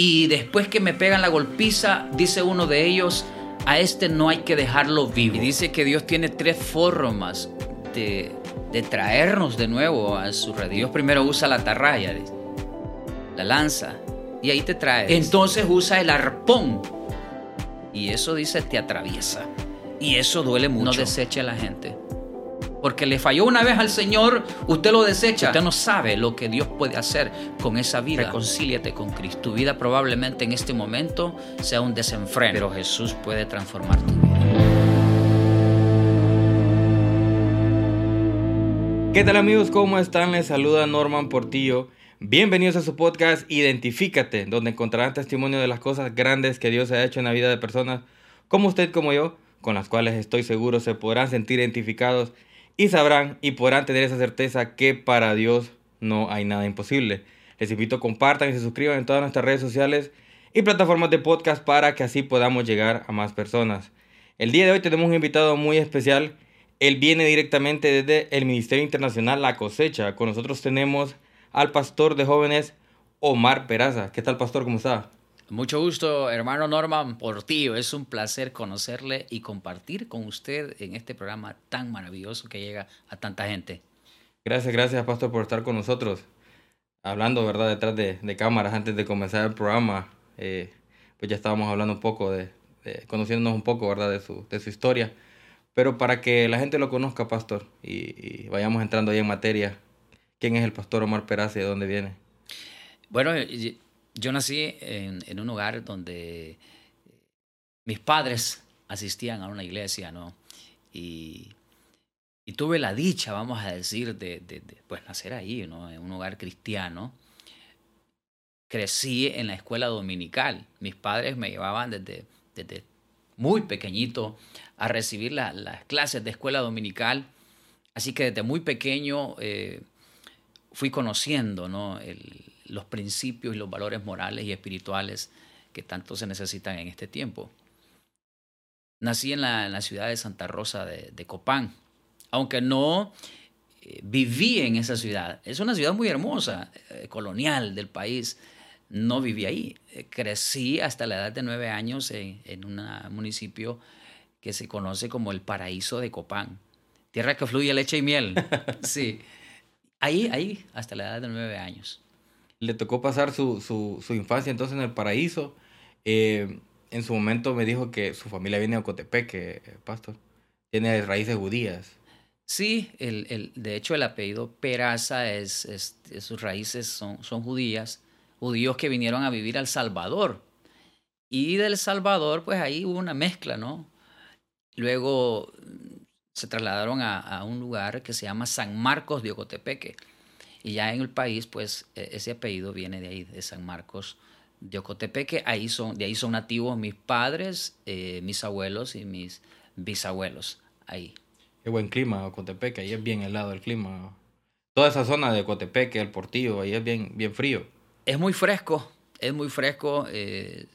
Y después que me pegan la golpiza, dice uno de ellos, a este no hay que dejarlo vivo. Y dice que Dios tiene tres formas de, de traernos de nuevo a su red. Dios primero usa la atarraya, la lanza, y ahí te trae. Entonces usa el arpón. Y eso dice te atraviesa. Y eso duele mucho. No deseche a la gente. Porque le falló una vez al Señor, usted lo desecha. Usted no sabe lo que Dios puede hacer con esa vida. Reconcíliate con Cristo. Tu vida probablemente en este momento sea un desenfreno, pero Jesús puede transformar tu vida. ¿Qué tal amigos? ¿Cómo están? Les saluda Norman Portillo. Bienvenidos a su podcast Identifícate, donde encontrarán testimonio de las cosas grandes que Dios ha hecho en la vida de personas como usted, como yo, con las cuales estoy seguro se podrán sentir identificados y sabrán y podrán tener esa certeza que para Dios no hay nada imposible. Les invito a compartan y se suscriban en todas nuestras redes sociales y plataformas de podcast para que así podamos llegar a más personas. El día de hoy tenemos un invitado muy especial. Él viene directamente desde el Ministerio Internacional La Cosecha. Con nosotros tenemos al pastor de jóvenes Omar Peraza. ¿Qué tal, pastor? ¿Cómo está? Mucho gusto, hermano Norman Portillo. Es un placer conocerle y compartir con usted en este programa tan maravilloso que llega a tanta gente. Gracias, gracias, Pastor, por estar con nosotros. Hablando, ¿verdad?, detrás de, cámaras antes de comenzar el programa, eh, pues ya estábamos hablando un poco de, conociéndonos un poco, ¿verdad?, de su, de su historia. Pero para que la gente lo conozca, Pastor, y, y vayamos entrando ahí en materia, ¿quién es el Pastor Omar Peraza y de dónde viene? Bueno, yo nací en, un hogar donde mis padres asistían a una iglesia, ¿no? Y, tuve la dicha, vamos a decir, de, pues, nacer ahí, ¿no? En un hogar cristiano. Crecí en la escuela dominical. Mis padres me llevaban desde, desde muy pequeñito a recibir las clases de escuela dominical. Así que desde muy pequeño eh, fui conociendo ¿no? Los principios y los valores morales y espirituales que tanto se necesitan en este tiempo. Nací en la, ciudad de Santa Rosa de, Copán, aunque no eh, viví en esa ciudad. Es una ciudad muy hermosa, eh, colonial del país. No viví ahí. Eh, crecí hasta la edad de nueve años en, en un municipio que se conoce como el paraíso de Copán. Tierra que fluye leche y miel. Sí. Ahí, ahí, hasta la edad de nueve años le tocó pasar su, su, infancia entonces en el paraíso. Eh, en su momento me dijo que su familia viene de Ocotepeque, eh, pastor. Tiene raíces judías. Sí, el, el, de hecho el apellido Peraza es, sus raíces son, son judías, judíos que vinieron a vivir al Salvador. Y del Salvador, pues ahí hubo una mezcla, ¿no? Luego se trasladaron a, a un lugar que se llama San Marcos de Ocotepeque y ya en el país, pues e, ese apellido viene de ahí, de San Marcos de Ocotepeque. Ahí son, de ahí son nativos mis padres, eh, mis abuelos y mis bisabuelos. Ahí. Qué buen clima, Ocotepeque. Ahí es bien helado el clima. Toda esa zona de Ocotepeque, el Portillo, ahí es bien, bien frío. Es muy fresco, es muy fresco. Eh,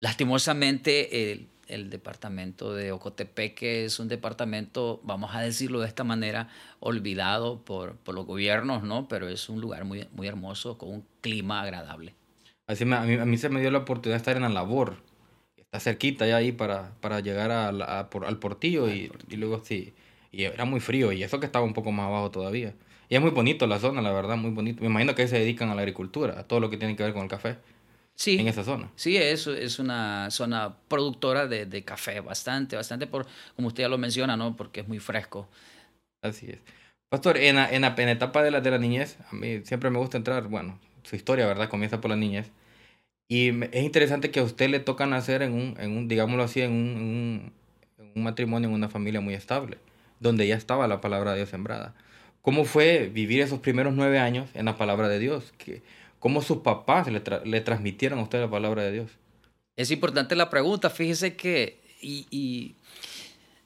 lastimosamente, el departamento de Ocotepeque es un departamento, vamos a decirlo de esta manera, olvidado por, por los gobiernos, ¿no? Pero es un lugar muy, muy hermoso, con un clima agradable. Así a, mí, se me dio la oportunidad de estar en la labor. Está cerquita ya ahí para, para llegar a, por, al portillo, y, y, luego sí. Y era muy frío y eso que estaba un poco más abajo todavía. Y es muy bonito la zona, la verdad, muy bonito. Me imagino que se dedican a la agricultura, a todo lo que tiene que ver con el café sí, en esa zona. Sí, es, es una zona productora de, de, café, bastante, bastante, por, como usted ya lo menciona, ¿no? Porque es muy fresco. Así es. Pastor, en la, en la, etapa de la, de la niñez, a mí siempre me gusta entrar, bueno, su historia, ¿verdad? Comienza por la niñez. Y es interesante que a usted le toca nacer en un, en un digámoslo así, en un, en un, en un matrimonio, en una familia muy estable, donde ya estaba la palabra de Dios sembrada. ¿Cómo fue vivir esos primeros nueve años en la palabra de Dios? Que, ¿Cómo sus papás le, le, transmitieron a usted la palabra de Dios? Es importante la pregunta. Fíjese que y,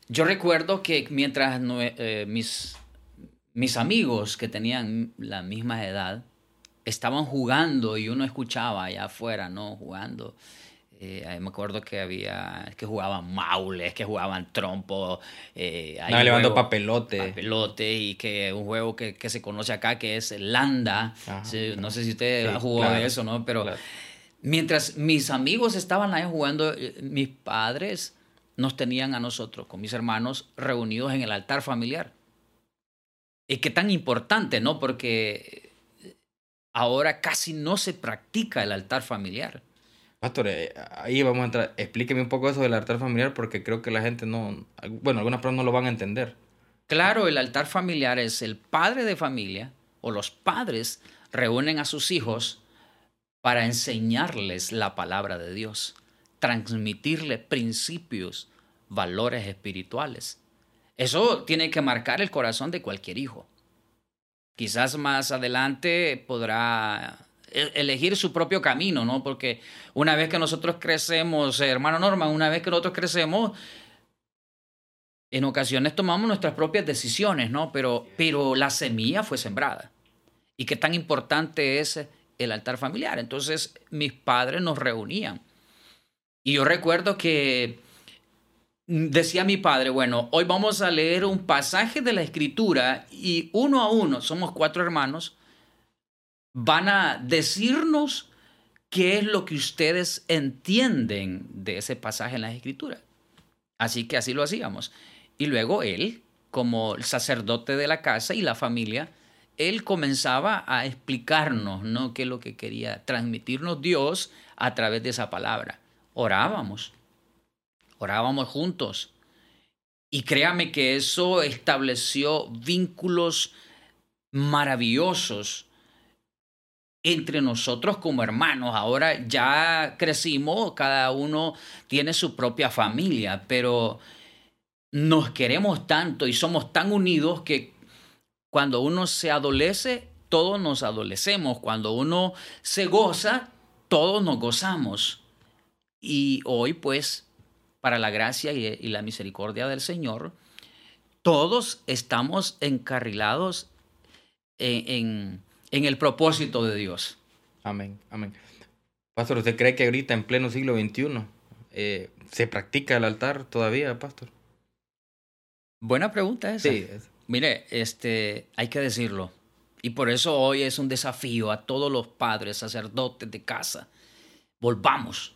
yo recuerdo que mientras eh, mis, mis amigos que tenían la misma edad estaban jugando y uno escuchaba allá afuera, ¿no? Jugando. Eh, me acuerdo que había, que jugaban maules, que jugaban trompo. Eh, levando papelote. Papelote y que un juego que, que se conoce acá que es Landa. no sé si usted ha jugado eso, ¿no? Pero Mientras mis amigos estaban ahí jugando, eh, mis padres nos tenían a nosotros, con mis hermanos, reunidos en el altar familiar. Y qué tan importante, ¿no? Porque ahora casi no se practica el altar familiar. Pastor, eh, ahí vamos a entrar. Explíqueme un poco eso del altar familiar porque creo que la gente no, bueno, algunas personas no lo van a entender. Claro, el altar familiar es el padre de familia o los padres reúnen a sus hijos para enseñarles la palabra de Dios, transmitirles principios, valores espirituales. Eso tiene que marcar el corazón de cualquier hijo. Quizás más adelante podrá elegir su propio camino, ¿no? Porque una vez que nosotros crecemos, hermano Norman, una vez que nosotros crecemos, en ocasiones tomamos nuestras propias decisiones, ¿no? Pero, pero la semilla fue sembrada. Y qué tan importante es el altar familiar. Entonces mis padres nos reunían. Y yo recuerdo que decía mi padre, bueno, hoy vamos a leer un pasaje de la escritura y uno a uno, somos cuatro hermanos, van a decirnos qué es lo que ustedes entienden de ese pasaje en la escritura. Así que así lo hacíamos. Y luego él, como el sacerdote de la casa y la familia, él comenzaba a explicarnos ¿no? qué es lo que quería transmitirnos Dios a través de esa palabra. Orábamos, orábamos juntos. Y créame que eso estableció vínculos maravillosos entre nosotros como hermanos. Ahora ya crecimos, cada uno tiene su propia familia, pero nos queremos tanto y somos tan unidos que cuando uno se adolece, todos nos adolecemos. Cuando uno se goza, todos nos gozamos. Y hoy, pues, para la gracia y, la misericordia del Señor, todos estamos encarrilados en, el propósito de Dios. Amén, amén. Pastor, ¿usted cree que ahorita en pleno siglo XXI eh, se practica el altar todavía, pastor? Buena pregunta esa. Sí. Mire, este, hay que decirlo. Y por eso hoy es un desafío a todos los padres, sacerdotes de casa. Volvamos,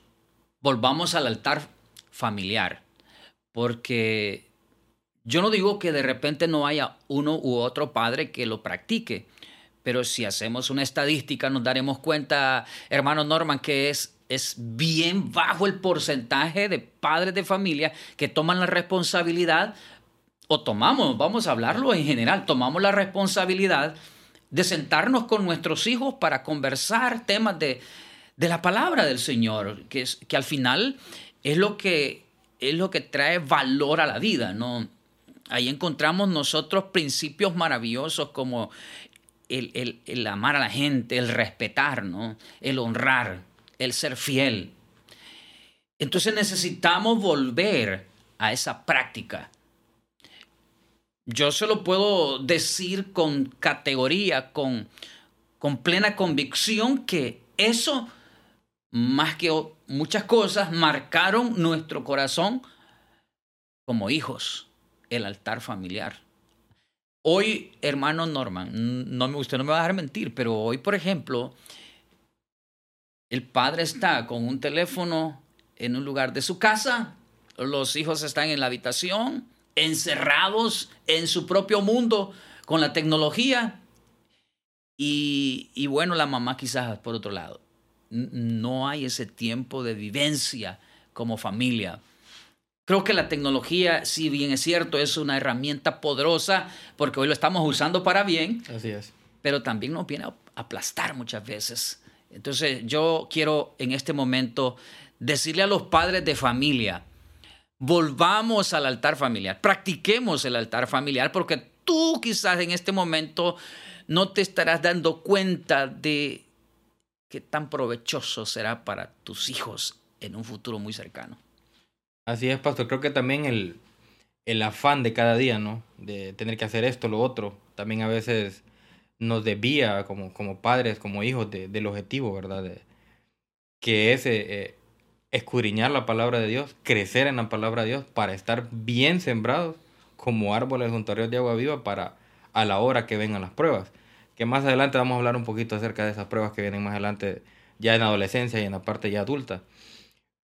volvamos al altar familiar. Porque yo no digo que de repente no haya uno u otro padre que lo practique. Pero si hacemos una estadística nos daremos cuenta, hermano Norman, que es, es bien bajo el porcentaje de padres de familia que toman la responsabilidad o tomamos, vamos a hablarlo en general, tomamos la responsabilidad de sentarnos con nuestros hijos para conversar temas de, la palabra del Señor, que, es, que al final es lo que, es lo que trae valor a la vida, ¿no? Ahí encontramos nosotros principios maravillosos como el, el, amar a la gente, el respetar, ¿no? El honrar, el ser fiel. Entonces necesitamos volver a esa práctica yo se lo puedo decir con categoría, con, con plena convicción que eso, más que muchas cosas, marcaron nuestro corazón como hijos, el altar familiar. Hoy, hermano Norman, no, usted no me va a dejar mentir, pero hoy, por ejemplo, el padre está con un teléfono en un lugar de su casa, los hijos están en la habitación, encerrados en su propio mundo con la tecnología. Y, y, bueno, la mamá quizás por otro lado. No hay ese tiempo de vivencia como familia. Creo que la tecnología, si bien es cierto, es una herramienta poderosa porque hoy lo estamos usando para bien. Así es. Pero también nos viene a aplastar muchas veces. Entonces yo quiero en este momento decirle a los padres de familia, volvamos al altar familiar, practiquemos el altar familiar, porque tú quizás en este momento no te estarás dando cuenta de qué tan provechoso será para tus hijos en un futuro muy cercano. Así es, pastor. Creo que también el, el afán de cada día, ¿no? De tener que hacer esto, lo otro, también a veces nos desvía como, como padres, como hijos del objetivo, ¿verdad? De, que ese, eh, escudriñar la palabra de Dios, crecer en la palabra de Dios para estar bien sembrados como árboles junto a ríos de agua viva para a la hora que vengan las pruebas. Que más adelante vamos a hablar un poquito acerca de esas pruebas que vienen más adelante ya en adolescencia y en la parte ya adulta.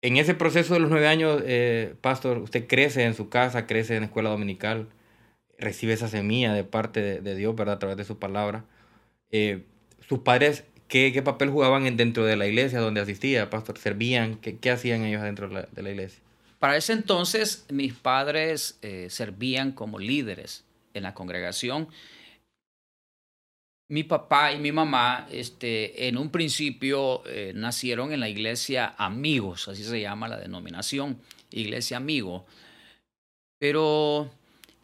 En ese proceso de los nueve años, eh, pastor, usted crece en su casa, crece en la escuela dominical, recibe esa semilla de parte de, Dios, ¿verdad? A través de su palabra. Eh, ¿Sus padres qué, papel jugaban dentro de la iglesia donde asistía, pastor? ¿Servían? ¿Qué, hacían ellos dentro de la, de la, iglesia? Para ese entonces, mis padres eh, servían como líderes en la congregación mi papá y mi mamá, este, en un principio eh, nacieron en la iglesia Amigos, así se llama la denominación, Iglesia Amigo. Pero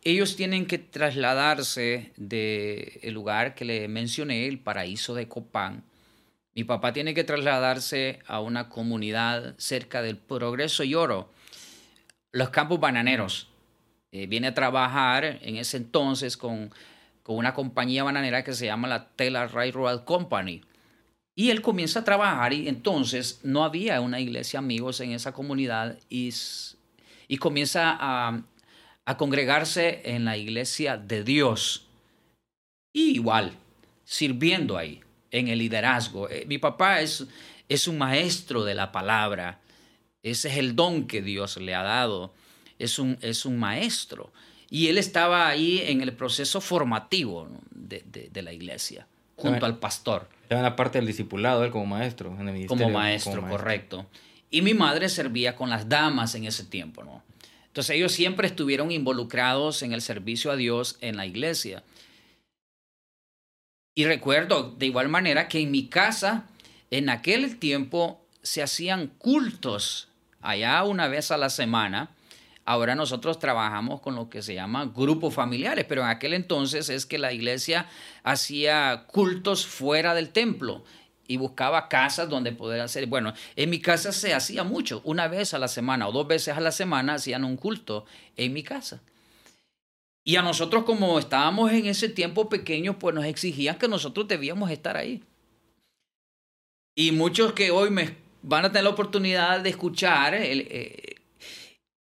ellos tienen que trasladarse del lugar que le mencioné, el paraíso de Copán. Mi papá tiene que trasladarse a una comunidad cerca del Progreso y Oro, los campos bananeros. Eh, viene a trabajar en ese entonces con una compañía bananera que se llama la Taylor Railroad Company. Y él comienza a trabajar y entonces no había una iglesia amigos en esa comunidad y, y comienza a, a congregarse en la iglesia de Dios. Y igual, sirviendo ahí, en el liderazgo. Eh, mi papá es, es un maestro de la palabra. Ese es el don que Dios le ha dado. Es un, es un maestro. Y él estaba ahí en el proceso formativo de, de, la iglesia, junto al pastor. Estaba en la parte del discipulado, él como maestro, en el Como maestro, correcto. Y mi madre servía con las damas en ese tiempo, ¿no? Entonces ellos siempre estuvieron involucrados en el servicio a Dios en la iglesia. Y recuerdo de igual manera que en mi casa, en aquel tiempo, se hacían cultos allá una vez a la semana Ahora nosotros trabajamos con lo que se llama grupos familiares, pero en aquel entonces es que la iglesia hacía cultos fuera del templo y buscaba casas donde poder hacer. Bueno, en mi casa se hacía mucho, una vez a la semana o dos veces a la semana hacían un culto en mi casa. Y a nosotros como estábamos en ese tiempo pequeño, pues nos exigían que nosotros debíamos estar ahí. Y muchos que hoy me van a tener la oportunidad de escuchar el, eh,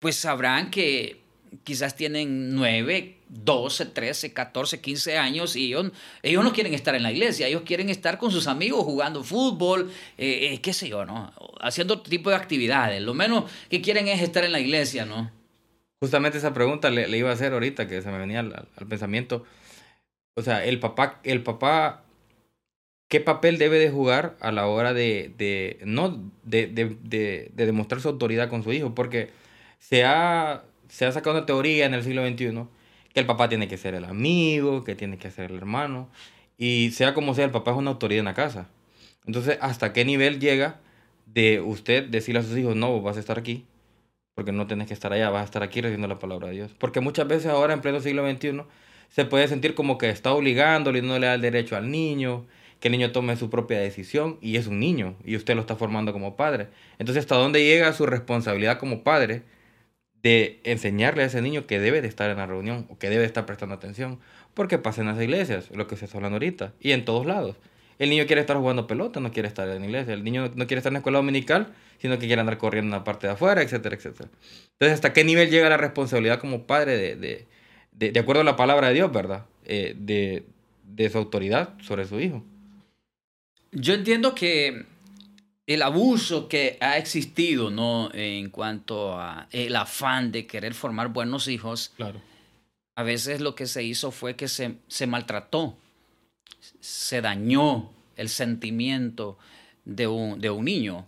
pues sabrán que quizás tienen 9, 12, 13, 14, 15 años y ellos, ellos no quieren estar en la iglesia, ellos quieren estar con sus amigos jugando fútbol, eh, eh, qué sé yo, ¿no? Haciendo otro tipo de actividades. Lo menos que quieren es estar en la iglesia, ¿no? Justamente esa pregunta le, iba a hacer ahorita que se me venía al, pensamiento. O sea, el papá, el papá, ¿qué papel debe de jugar a la hora de, no, de, de, de demostrar su autoridad con su hijo? Porque se ha, se ha sacado una teoría en el siglo XXI que el papá tiene que ser el amigo, que tiene que ser el hermano, y sea como sea, el papá es una autoridad en la casa. Entonces, ¿hasta qué nivel llega de usted decirle a sus hijos, no, vas a estar aquí, porque no tienes que estar allá, vas a estar aquí recibiendo la palabra de Dios? Porque muchas veces ahora, en pleno siglo XXI, se puede sentir como que está obligando, no le da el derecho al niño, que el niño tome su propia decisión, y es un niño, y usted lo está formando como padre. Entonces, ¿hasta dónde llega su responsabilidad como padre? De enseñarle a ese niño que debe de estar en la reunión o que debe estar prestando atención. Porque pasa en las iglesias, lo que se está hablando ahorita, y en todos lados. El niño quiere estar jugando pelota, no quiere estar en la iglesia. El niño no quiere estar en la escuela dominical, sino que quiere andar corriendo en la parte de afuera, etcétera, etcétera. Entonces, ¿hasta qué nivel llega la responsabilidad como padre de, de, de, de acuerdo a la palabra de Dios, verdad? Eh, de, de su autoridad sobre su hijo. Yo entiendo que el abuso que ha existido, ¿no? En cuanto a el afán de querer formar buenos hijos. Claro. A veces lo que se hizo fue que se, se maltrató, se dañó el sentimiento de un, de un niño.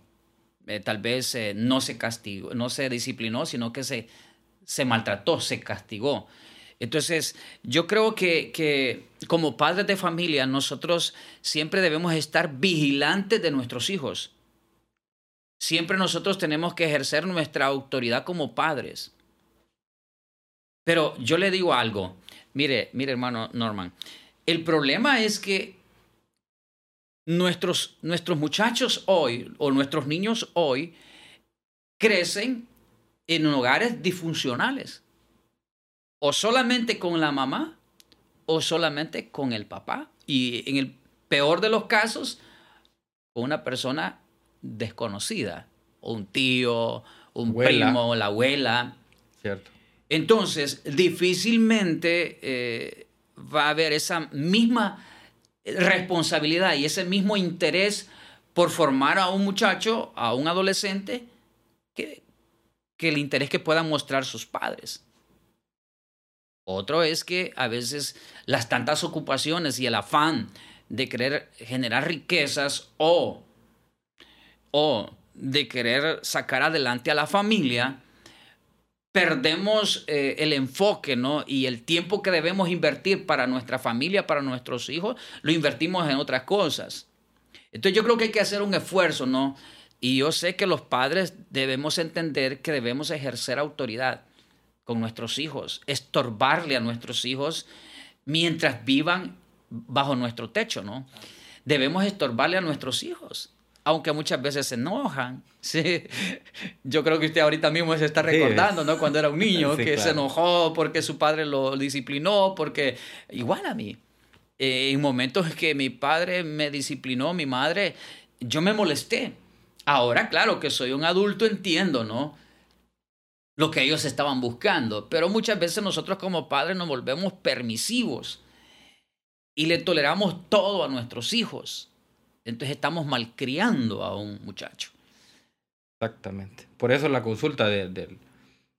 Eh, tal vez eh, no se castigó, no se disciplinó, sino que se, se maltrató, se castigó. Entonces, yo creo que, que, como padres de familia, nosotros siempre debemos estar vigilantes de nuestros hijos. Siempre nosotros tenemos que ejercer nuestra autoridad como padres. Pero yo le digo algo, mire, mire hermano Norman, el problema es que nuestros, nuestros muchachos hoy o nuestros niños hoy crecen en hogares disfuncionales. O solamente con la mamá o solamente con el papá. Y en el peor de los casos, con una persona desconocida, un tío, un primo, la abuela. Cierto. Entonces, difícilmente eh, va a haber esa misma responsabilidad y ese mismo interés por formar a un muchacho, a un adolescente, que, que el interés que puedan mostrar sus padres. Otro es que a veces las tantas ocupaciones y el afán de querer generar riquezas o, o de querer sacar adelante a la familia, perdemos eh, el enfoque ¿no? y el tiempo que debemos invertir para nuestra familia, para nuestros hijos, lo invertimos en otras cosas. Entonces yo creo que hay que hacer un esfuerzo, ¿no? Y yo sé que los padres debemos entender que debemos ejercer autoridad con nuestros hijos, estorbarle a nuestros hijos mientras vivan bajo nuestro techo, ¿no? Debemos estorbarle a nuestros hijos, aunque muchas veces se enojan. Sí. Yo creo que usted ahorita mismo se está recordando, ¿no? Cuando era un niño, que se enojó porque su padre lo disciplinó, porque igual a mí. Eh, en momentos que mi padre me disciplinó, mi madre, yo me molesté. Ahora, claro que soy un adulto, entiendo, ¿no? lo que ellos estaban buscando. Pero muchas veces nosotros como padres nos volvemos permisivos y le toleramos todo a nuestros hijos. Entonces estamos malcriando a un muchacho. Exactamente. Por eso la consulta de,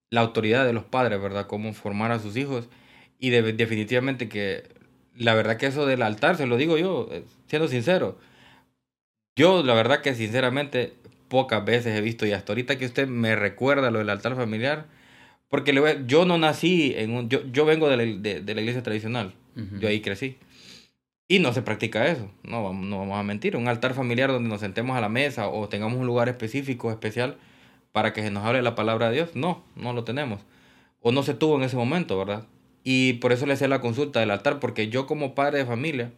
la autoridad de los padres, ¿verdad? Cómo formar a sus hijos. Y definitivamente que la verdad que eso del altar, se lo digo yo, eh, siendo sincero. Yo la verdad que sinceramente pocas veces he visto y hasta ahorita que usted me recuerda lo del altar familiar, porque yo no nací en un, yo, yo vengo de la, de, la iglesia tradicional, yo ahí crecí. Y no se practica eso, no, no vamos a mentir. Un altar familiar donde nos sentemos a la mesa o tengamos un lugar específico, especial, para que se nos hable la palabra de Dios, no, no lo tenemos. O no se tuvo en ese momento, ¿verdad? Y por eso le hacía la consulta del altar, porque yo como padre de familia,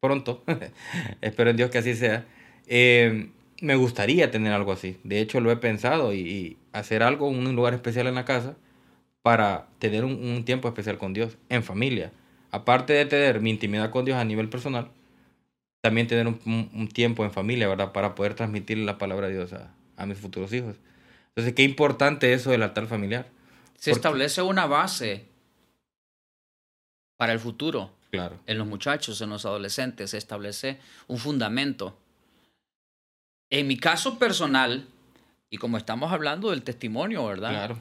pronto, espero en Dios que así sea, eh, me gustaría tener algo así. De hecho, lo he pensado y, hacer algo, un lugar especial en la casa para tener un, tiempo especial con Dios, en familia. Aparte de tener mi intimidad con Dios a nivel personal, también tener un, tiempo en familia, ¿verdad? Para poder transmitir la palabra de Dios a, mis futuros hijos. Entonces, qué importante eso del altar familiar. Se establece una base para el futuro. Claro. En los muchachos, en los adolescentes, se establece un fundamento en mi caso personal, y como estamos hablando del testimonio, ¿verdad? Claro.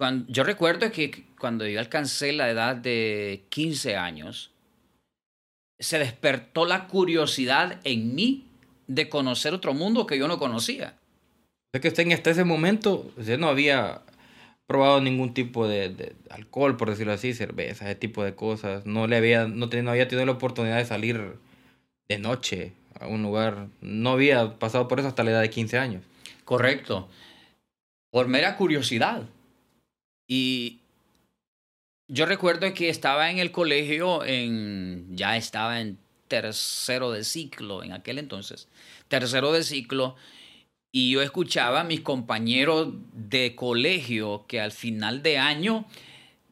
Cuando, yo recuerdo que cuando yo alcancé la edad de 15 años, se despertó la curiosidad en mí de conocer otro mundo que yo no conocía. Es que usted hasta ese momento, usted no había probado ningún tipo de, alcohol, por decirlo así, cerveza, ese tipo de cosas. No le había, no, no había tenido la oportunidad de salir de noche a un lugar. No había pasado por eso hasta la edad de 15 años. Correcto. Por mera curiosidad. Y yo recuerdo que estaba en el colegio, en, ya estaba en tercero de ciclo en aquel entonces, tercero de ciclo, y yo escuchaba a mis compañeros de colegio que al final de año,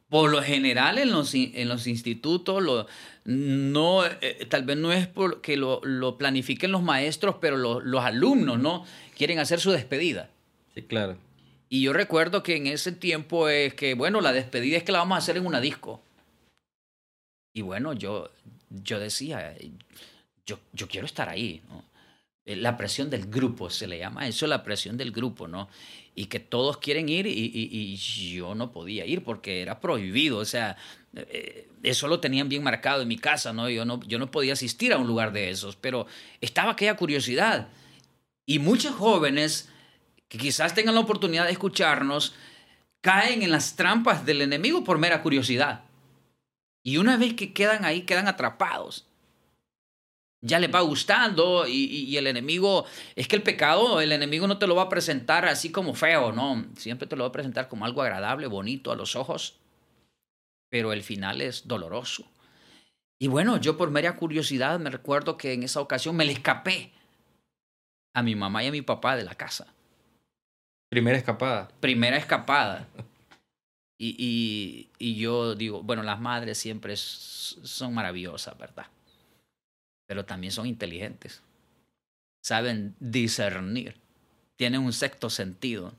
por lo general en los, en los institutos, lo, no, eh, tal vez no es porque lo, lo planifiquen los maestros, pero los alumnos, ¿no? Quieren hacer su despedida. Sí, claro. Y yo recuerdo que en ese tiempo es que, bueno, la despedida es que la vamos a hacer en una disco. Y bueno, yo, yo decía, yo, yo quiero estar ahí. Eh, la presión del grupo, se le llama eso la presión del grupo, ¿no? Y que todos quieren ir y, y, yo no podía ir porque era prohibido, o sea, eh, eso lo tenían bien marcado en mi casa, ¿no? Yo, ¿no? yo no podía asistir a un lugar de esos, pero estaba aquella curiosidad. Y muchos jóvenes que quizás tengan la oportunidad de escucharnos caen en las trampas del enemigo por mera curiosidad. Y una vez que quedan ahí, quedan atrapados ya les va gustando y, el enemigo, es que el pecado, el enemigo no te lo va a presentar así como feo, no, siempre te lo va a presentar como algo agradable, bonito a los ojos, pero el final es doloroso. Y bueno, yo por mera curiosidad me recuerdo que en esa ocasión me le escapé a mi mamá y a mi papá de la casa. Primera escapada. Primera escapada. Y, y, y yo digo, bueno, las madres siempre son maravillosas, ¿verdad? pero también son inteligentes. Saben discernir. Tienen un sexto sentido.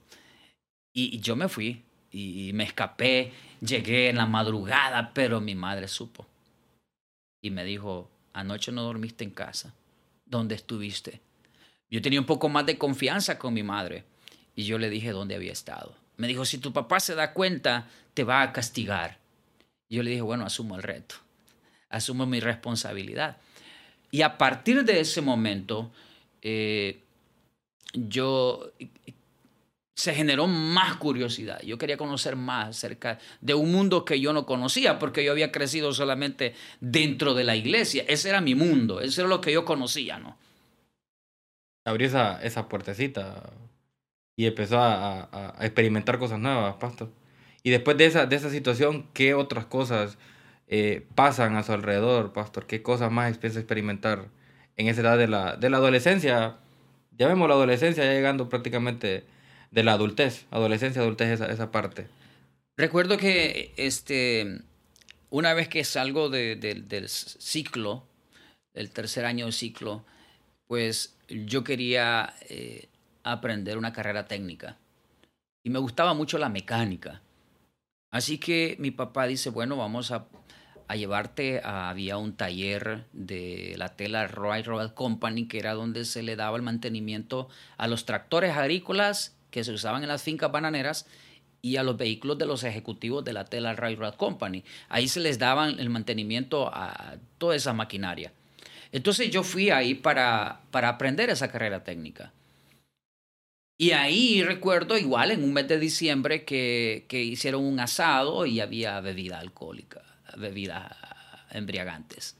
Y, yo me fui y, me escapé. Llegué en la madrugada, pero mi madre supo. Y me dijo, anoche no dormiste en casa. ¿dónde estuviste? Yo tenía un poco más de confianza con mi madre y yo le dije dónde había estado. Me dijo, si tu papá se da cuenta, te va a castigar. Yo le dije, bueno, asumo el reto, asumo mi responsabilidad. Y a partir de ese momento, eh, yo se generó más curiosidad. Yo quería conocer más acerca de un mundo que yo no conocía, porque yo había crecido solamente dentro de la iglesia. Ese era mi mundo, eso era lo que yo conocía, ¿no? Abrió esa, esa puertecita y empezó a, experimentar cosas nuevas, pastor. Y después de esa, de esa situación, ¿qué otras cosas eh, pasan a su alrededor, pastor? ¿Qué cosas más empieza a experimentar en esa edad de la, de la adolescencia? Ya vemos la adolescencia ya llegando prácticamente de la adultez, adolescencia, adultez, esa, esa parte. Recuerdo que este, una vez que salgo del ciclo, el tercer año del ciclo, pues yo quería eh, aprender una carrera técnica y me gustaba mucho la mecánica. Así que mi papá dice, bueno, vamos a, a llevarte a, había un taller de la tela Royal Company, que era donde se le daba el mantenimiento a los tractores agrícolas que se usaban en las fincas bananeras y a los vehículos de los ejecutivos de la Tela Railroad Company. Ahí se les daban el mantenimiento a toda esa maquinaria. Entonces yo fui ahí para, para aprender esa carrera técnica. Y ahí recuerdo igual en un mes de diciembre que, que hicieron un asado y había bebida alcohólica, bebidas embriagantes.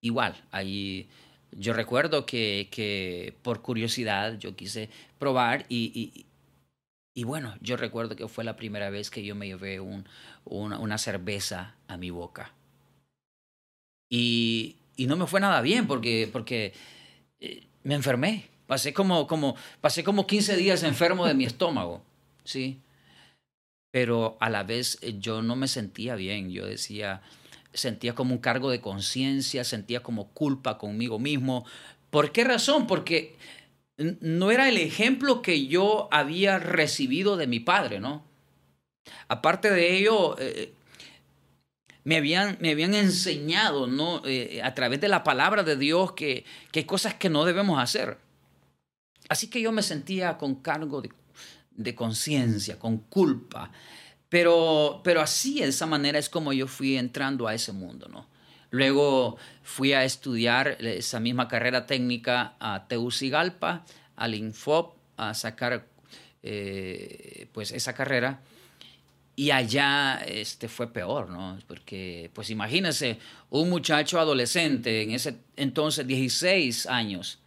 Igual, ahí yo recuerdo que, que, por curiosidad yo quise probar y, y bueno, yo recuerdo que fue la primera vez que yo me llevé un, una, cerveza a mi boca. Y, y, no me fue nada bien porque, porque eh, me enfermé. Pasé como, como, pasé como 15 días enfermo de mi estómago, ¿sí? Pero a la vez eh, yo no me sentía bien. Yo decía, sentía como un cargo de conciencia, sentía como culpa conmigo mismo. ¿Por qué razón? Porque no era el ejemplo que yo había recibido de mi padre, ¿no? Aparte de ello, eh, me, habían, me habían enseñado, ¿no? Eh, a través de la palabra de Dios que, que, hay cosas que no debemos hacer. Así que yo me sentía con cargo de, conciencia, con culpa. Pero, pero así, de esa manera es como yo fui entrando a ese mundo, ¿no? Luego fui a estudiar esa misma carrera técnica a Teucigalpa, al Infop, a sacar eh, pues esa carrera. Y allá este, fue peor, ¿no? Porque, pues imagínense, un muchacho adolescente, en ese entonces 16 años,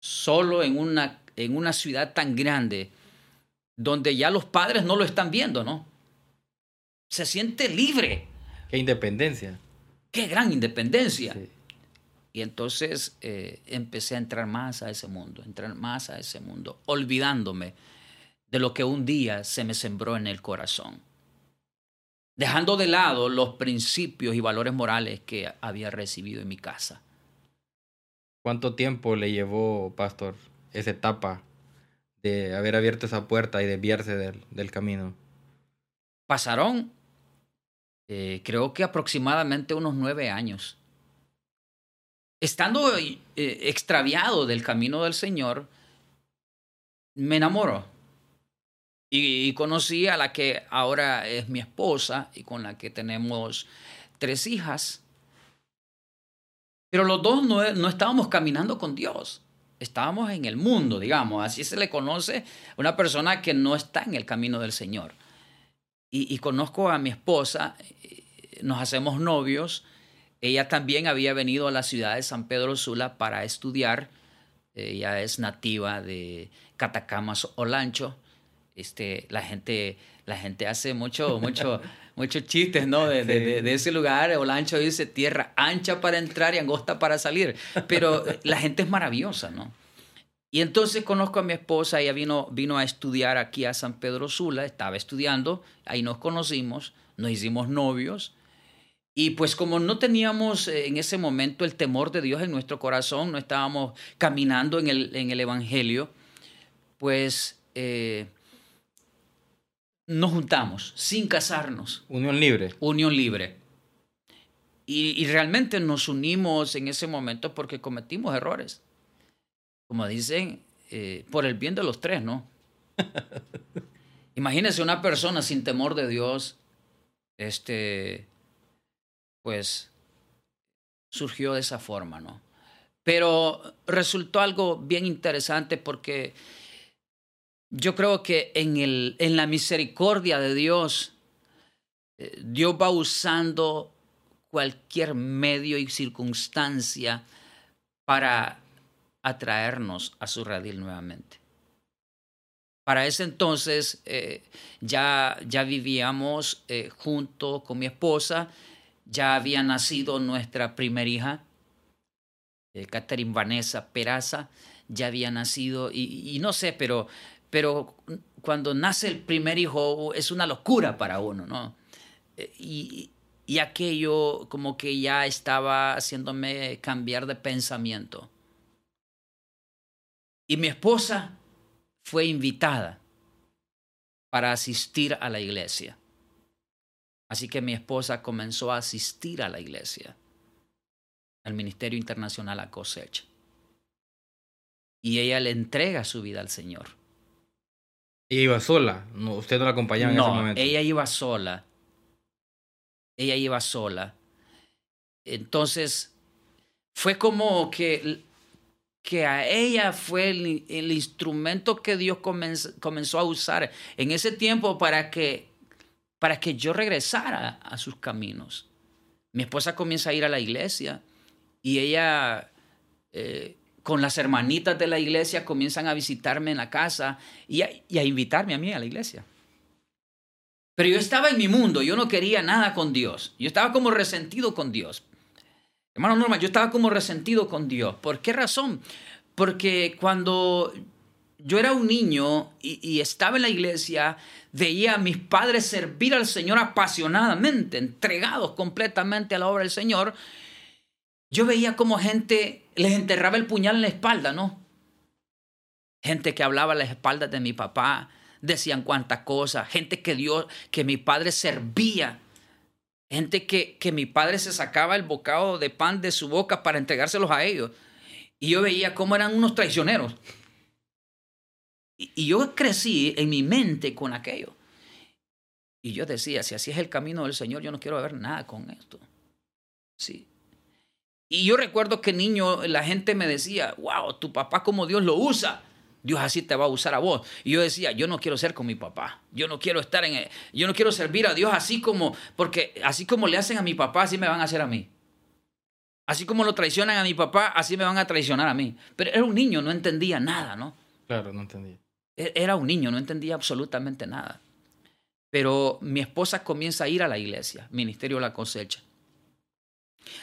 solo en una, en una ciudad tan grande, donde ya los padres no lo están viendo, ¿no? Se siente libre. Qué independencia qué gran independencia. Y entonces eh, empecé a entrar más a ese mundo, entrar más a ese mundo, olvidándome de lo que un día se me sembró en el corazón, dejando de lado los principios y valores morales que había recibido en mi casa. ¿Cuánto tiempo le llevó, pastor, esa etapa de haber abierto esa puerta y desviarse del, del camino? Pasaron eh, creo que aproximadamente unos nueve años. Estando eh, extraviado del camino del Señor, me enamoro. Y, conocí a la que ahora es mi esposa y con la que tenemos tres hijas. Pero los dos no, no estábamos caminando con Dios estábamos en el mundo, digamos, así se le conoce a una persona que no está en el camino del Señor y, conozco a mi esposa, eh, nos hacemos novios. Ella también había venido a la ciudad de San Pedro Sula para estudiar. Ella es nativa de Catacamas, Olancho. Este, la gente, la gente hace mucho, mucho, muchos chistes, ¿no? De, de, ese lugar, Olancho dice tierra ancha para entrar y angosta para salir. Pero la gente es maravillosa, ¿no? Y entonces conozco a mi esposa, ella vino, vino a estudiar aquí a San Pedro Sula, estaba estudiando, ahí nos conocimos, nos hicimos novios. Y pues como no teníamos eh, en ese momento el temor de Dios en nuestro corazón, no estábamos caminando en el, en el Evangelio, pues eh, nos juntamos sin casarnos. Unión libre. Unión libre. y, realmente nos unimos en ese momento porque cometimos errores. Como dicen, eh, por el bien de los tres, ¿no? Imagínese una persona sin temor de Dios, este, pues surgió de esa forma, ¿no? Pero resultó algo bien interesante porque yo creo que en, el, en la misericordia de Dios, eh, Dios va usando cualquier medio y circunstancia para atraernos a su radil nuevamente. Para ese entonces eh, ya, ya vivíamos eh, junto con mi esposa, ya había nacido nuestra primera hija, Catherine Vanessa Peraza, ya había nacido, y, no sé, pero, pero cuando nace el primer hijo es una locura para uno, ¿no? Eh, y, aquello como que ya estaba haciéndome cambiar de pensamiento. Y mi esposa fue invitada para asistir a la iglesia. Así que mi esposa comenzó a asistir a la iglesia al Ministerio Internacional a cosecha. Y ella le entrega su vida al Señor. ¿Ella iba sola? No, ¿Usted no la acompañaba en ese momento? Ella iba sola. Ella iba sola. Entonces, fue como que, que a ella fue el, instrumento que Dios comenzó a usar en ese tiempo para que, para que yo regresara a sus caminos. Mi esposa comienza a ir a la iglesia y ella eh, con las hermanitas de la iglesia comienzan a visitarme en la casa y a, invitarme a mí a la iglesia. Pero yo estaba en mi mundo, yo no quería nada con Dios. Yo estaba como resentido con Dios. Hermano Norma, yo estaba como resentido con Dios. ¿Por qué razón? Porque cuando yo era un niño y, y, estaba en la iglesia, veía a mis padres servir al Señor apasionadamente, entregados completamente a la obra del Señor yo veía como gente les enterraba el puñal en la espalda, ¿no? Gente que hablaba a las espaldas de mi papá, decían cuantas cosas, gente que Dios, que mi padre servía, gente que, que mi padre se sacaba el bocado de pan de su boca para entregárselos a ellos. Y yo veía cómo eran unos traicioneros. Y, y yo crecí en mi mente con aquello. Y yo decía, si así es el camino del Señor, yo no quiero ver nada con esto. Sí. Y yo recuerdo que niño la gente me decía, wow, tu papá como Dios lo usa. Dios así te va a usar a vos. Y yo decía, yo no quiero ser con mi papá. Yo no quiero estar en, yo no quiero servir a Dios así como, porque así como le hacen a mi papá, así me van a hacer a mí. Así como lo traicionan a mi papá, así me van a traicionar a mí. Pero era un niño, no entendía nada, ¿no? Claro, no entendía. E, era un niño, no entendía absolutamente nada. Pero mi esposa comienza a ir a la iglesia, Ministerio de la Cosecha.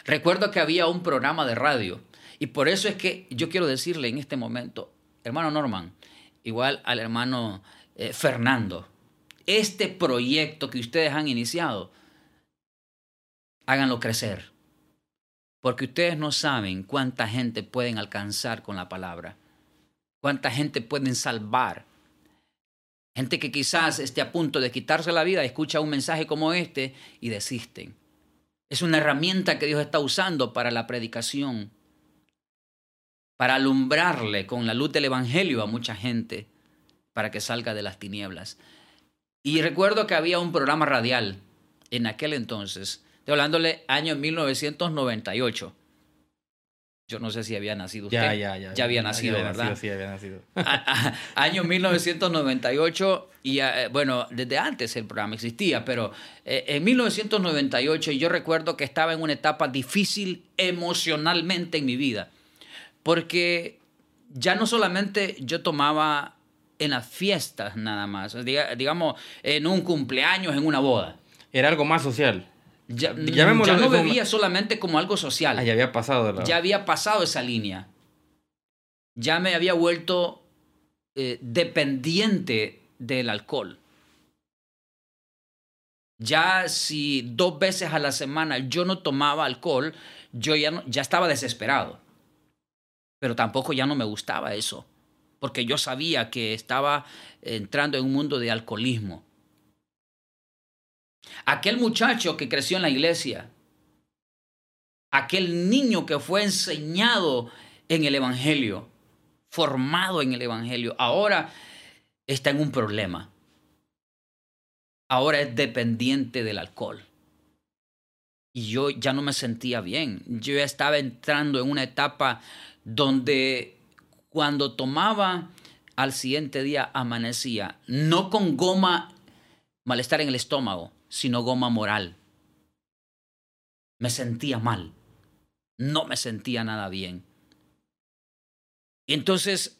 Recuerdo que había un programa de radio y por eso es que yo quiero decirle en este momento, hermano Norman, igual al hermano eh, Fernando, este proyecto que ustedes han iniciado, háganlo crecer. Porque ustedes no saben cuánta gente pueden alcanzar con la palabra, cuánta gente pueden salvar. Gente que quizás esté a punto de quitarse la vida, escucha un mensaje como este y desisten. Es una herramienta que Dios está usando para la predicación, para alumbrarle con la luz del Evangelio a mucha gente, para que salga de las tinieblas. Y recuerdo que había un programa radial en aquel entonces, estoy hablándole año 1998 yo no sé si había nacido usted. Ya, ya, ya. Ya había nacido, ¿verdad? sí, había nacido. año 1998 y eh, bueno, desde antes el programa existía, pero eh, en 1998 yo recuerdo que estaba en una etapa difícil emocionalmente en mi vida, porque ya no solamente yo tomaba en las fiestas nada más, digamos, en un cumpleaños, en una boda. Era algo más social. Ya, no bebía solamente como algo social. Ah, ya había pasado. Ya había pasado esa línea. Ya me había vuelto eh, dependiente del alcohol. Ya si dos veces a la semana yo no tomaba alcohol, yo ya, ya estaba desesperado. Pero tampoco ya no me gustaba eso, porque yo sabía que estaba entrando en un mundo de alcoholismo. Aquel muchacho que creció en la iglesia, aquel niño que fue enseñado en el Evangelio, formado en el Evangelio, ahora está en un problema. Ahora es dependiente del alcohol. Y yo ya no me sentía bien. Yo ya estaba entrando en una etapa donde cuando tomaba al siguiente día amanecía, no con goma malestar en el estómago, sino goma moral. Me sentía mal. No me sentía nada bien. Y entonces,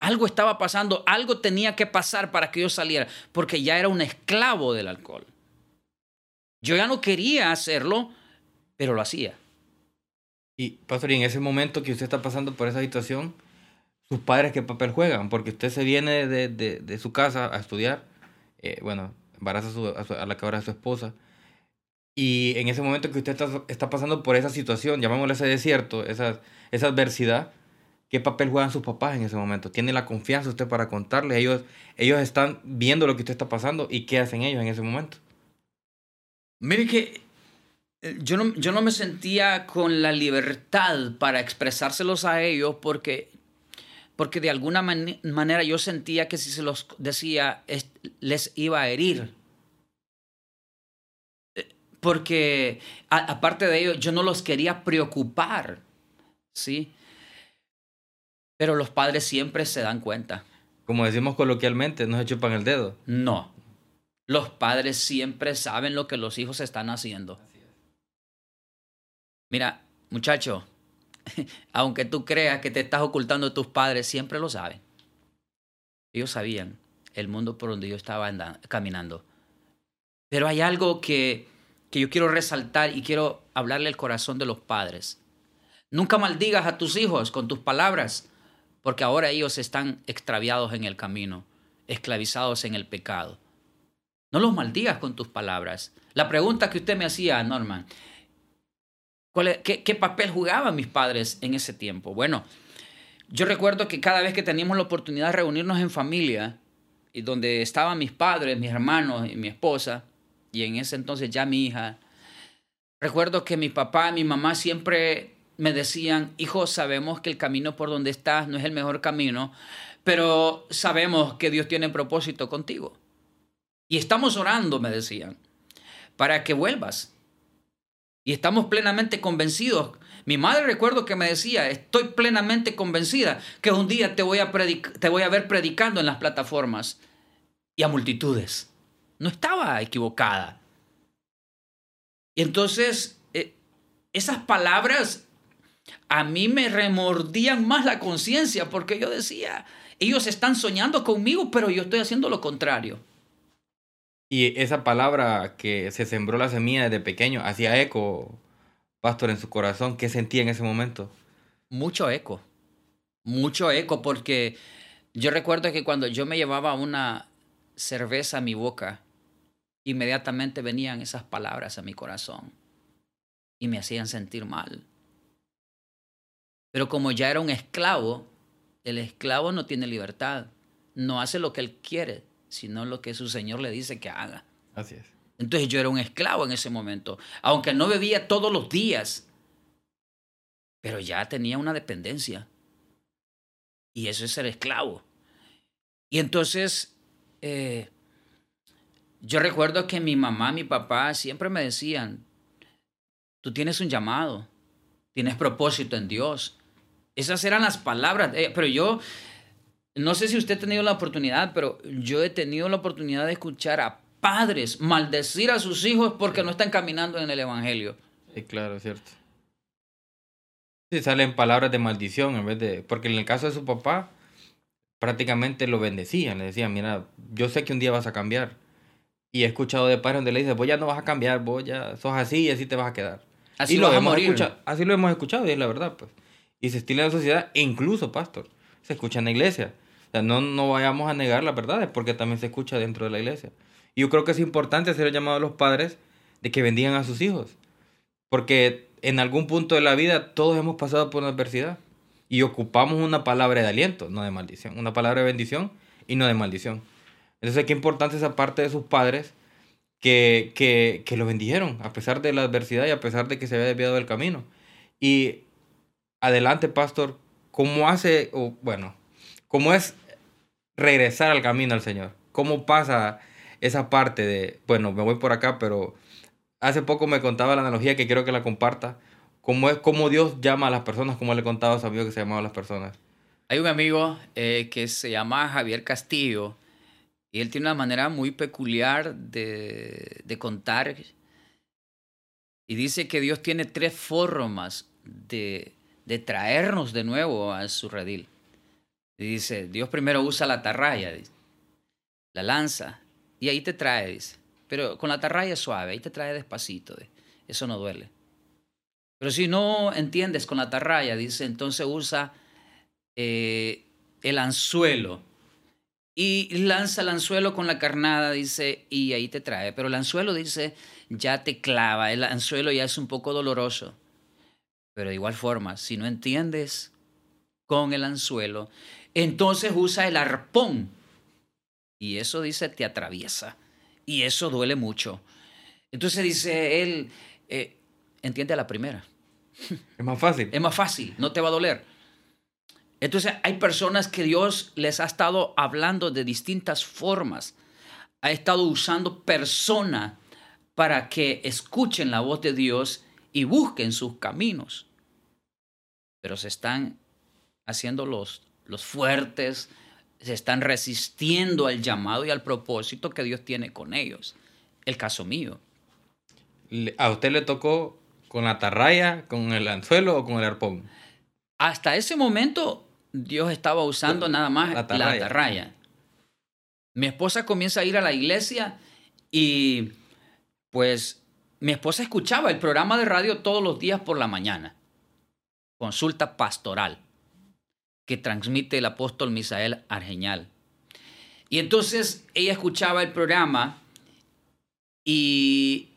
algo estaba pasando, algo tenía que pasar para que yo saliera, porque ya era un esclavo del alcohol. Yo ya no quería hacerlo, pero lo hacía. Y, pastor, y en ese momento que usted está pasando por esa situación, sus padres qué papel juegan, porque usted se viene de, de, su casa a estudiar, eh, bueno, embaraza a, la que ahora es su esposa, y en ese momento que usted está, está pasando por esa situación, llamémosle ese desierto, esa, esa adversidad, ¿qué papel juegan sus papás en ese momento? ¿Tiene la confianza usted para contarle? Ellos, ellos están viendo lo que usted está pasando y qué hacen ellos en ese momento. Mire que eh, yo no, yo no me sentía con la libertad para expresárselos a ellos porque porque de alguna manera yo sentía que si se los decía les iba a herir. Eh, porque aparte de ello, yo no los quería preocupar, ¿sí? Pero los padres siempre se dan cuenta. Como decimos coloquialmente, no se chupan el dedo. No. Los padres siempre saben lo que los hijos están haciendo. Mira, muchacho, aunque tú creas que te estás ocultando de tus padres, siempre lo saben. Ellos sabían el mundo por donde yo estaba caminando. Pero hay algo que, que yo quiero resaltar y quiero hablarle al corazón de los padres. Nunca maldigas a tus hijos con tus palabras, porque ahora ellos están extraviados en el camino, esclavizados en el pecado. No los maldigas con tus palabras. La pregunta que usted me hacía, Norman, qué, papel jugaban mis padres en ese tiempo? Bueno, yo recuerdo que cada vez que teníamos la oportunidad de reunirnos en familia, y donde estaban mis padres, mis hermanos y mi esposa, y en ese entonces ya mi hija, recuerdo que mi papá y mi mamá siempre me decían, hijo, sabemos que el camino por donde estás no es el mejor camino, pero sabemos que Dios tiene propósito contigo. Y estamos orando, me decían, para que vuelvas. Y estamos plenamente convencidos. Mi madre recuerdo que me decía, estoy plenamente convencida que un día te voy a, te voy a ver predicando en las plataformas y a multitudes. No estaba equivocada. Y entonces, eh, esas palabras a mí me remordían más la conciencia porque yo decía, ellos están soñando conmigo, pero yo estoy haciendo lo contrario. Y esa palabra que se sembró la semilla desde pequeño, hacía eco, pastor, en su corazón. ¿Qué sentía en ese momento? Mucho eco. Mucho eco, porque yo recuerdo que cuando yo me llevaba una cerveza a mi boca, inmediatamente venían esas palabras a mi corazón y me hacían sentir mal. Pero como ya era un esclavo, el esclavo no tiene libertad, no hace lo que él quiere, sino lo que su Señor le dice que haga. Así es. Entonces yo era un esclavo en ese momento, aunque no bebía todos los días, pero ya tenía una dependencia. Y eso es ser esclavo. Y entonces, eh, yo recuerdo que mi mamá, mi papá siempre me decían, tú tienes un llamado, tienes propósito en Dios. Esas eran las palabras, eh, pero yo no sé si usted ha tenido la oportunidad, pero yo he tenido la oportunidad de escuchar a padres maldecir a sus hijos porque no están caminando en el Evangelio. Sí, claro, es cierto. Sí, salen palabras de maldición en vez de... Porque en el caso de su papá, prácticamente lo bendecían. Le decían, mira, yo sé que un día vas a cambiar. Y he escuchado de padres donde le dicen, vos ya no vas a cambiar, vos ya sos así y así te vas a quedar. Así lo, hemos escuchado, así lo hemos escuchado y es la verdad, pues. Y se estila en la sociedad, e incluso, pastor, se escucha en la iglesia no, no vayamos a negar la verdad, porque también se escucha dentro de la iglesia. Y yo creo que es importante hacer el llamado a los padres de que bendigan a sus hijos. Porque en algún punto de la vida todos hemos pasado por una adversidad. Y ocupamos una palabra de aliento, no de maldición. Una palabra de bendición y no de maldición. Entonces, qué importante esa parte de sus padres que, que, que lo bendijeron, a pesar de la adversidad y a pesar de que se había desviado del camino. Y adelante, pastor, ¿cómo hace, o bueno, cómo es regresar al camino al Señor? ¿Cómo pasa esa parte de, bueno, me voy por acá, pero hace poco me contaba la analogía que quiero que la comparta, cómo es cómo Dios llama a las personas, como le contaba a su amigo que se llamaba a las personas. Hay un amigo eh, que se llama Javier Castillo y él tiene una manera muy peculiar de, de contar y dice que Dios tiene tres formas de, de traernos de nuevo a su redil. Dice, Dios primero usa la atarraya, la lanza, y ahí te trae, dice. Pero con la atarraya suave, ahí te trae despacito, eso no duele. Pero si no entiendes con la atarraya, dice, entonces usa eh, el anzuelo. Y lanza el anzuelo con la carnada, dice, y ahí te trae. Pero el anzuelo, dice, ya te clava. El anzuelo ya es un poco doloroso. Pero de igual forma, si no entiendes con el anzuelo, entonces usa el arpón. Y eso, dice, te atraviesa. Y eso duele mucho. Entonces dice él, eh, entiende a la primera. Es más fácil. Es más fácil, no te va a doler. Entonces hay personas que Dios les ha estado hablando de distintas formas. Ha estado usando personas para que escuchen la voz de Dios y busquen sus caminos. Pero se están haciendo los, los fuertes, se están resistiendo al llamado y al propósito que Dios tiene con ellos. El caso mío. ¿A usted le tocó con la atarraya, con el anzuelo o con el arpón? Hasta ese momento Dios estaba usando nada más la atarraya. Mi esposa comienza a ir a la iglesia y pues mi esposa escuchaba el programa de radio todos los días por la mañana. Consulta pastoral que transmite el apóstol Misael Argeñal. Y entonces ella escuchaba el programa y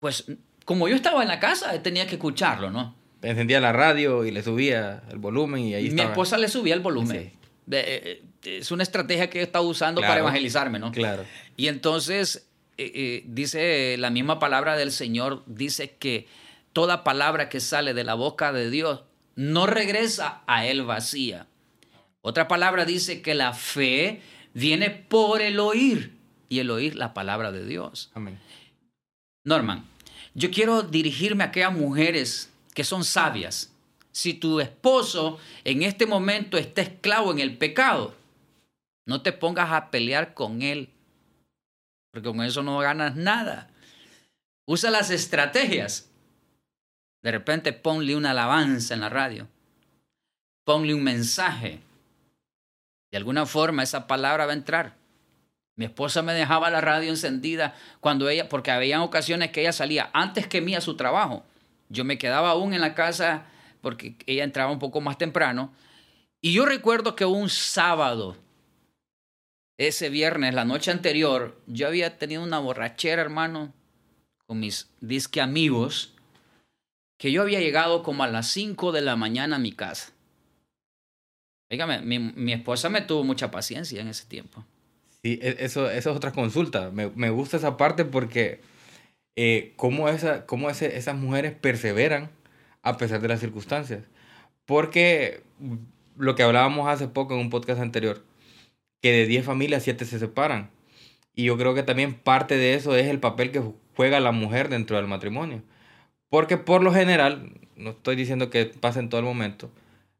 pues como yo estaba en la casa tenía que escucharlo, ¿no? encendía la radio y le subía el volumen y ahí Mi esposa le subía el volumen. Eh, eh, es una estrategia que he estado usando para evangelizarme, ¿no? Claro. Y entonces eh, dice la misma palabra del Señor, dice que toda palabra que sale de la boca de Dios no regresa a Él vacía. Otra palabra dice que la fe viene por el oír y el oír la palabra de Dios. Amén. Norman, yo quiero dirigirme a aquellas mujeres que son sabias. Si tu esposo en este momento está esclavo en el pecado, no te pongas a pelear con él, porque con eso no ganas nada. Usa las estrategias. De repente ponle una alabanza en la radio. Ponle un mensaje. De alguna forma esa palabra va a entrar. Mi esposa me dejaba la radio encendida cuando ella, porque había ocasiones que ella salía antes que mí a su trabajo yo me quedaba aún en la casa porque ella entraba un poco más temprano. Y yo recuerdo que un sábado, ese viernes, la noche anterior, yo había tenido una borrachera, hermano, con mis disque amigos, que yo había llegado como a las 5 de la mañana a mi casa. Dígame, mi, esposa me tuvo mucha paciencia en ese tiempo. Sí, e, eso, es otra consulta. Me, gusta esa parte porque eh, cómo esas mujeres perseveran a pesar de las circunstancias. Porque lo que hablábamos hace poco en un podcast anterior, que de 10 familias 7 se separan. Y yo creo que también parte de eso es el papel que juega la mujer dentro del matrimonio. Porque por lo general, no estoy diciendo que pase en todo el momento,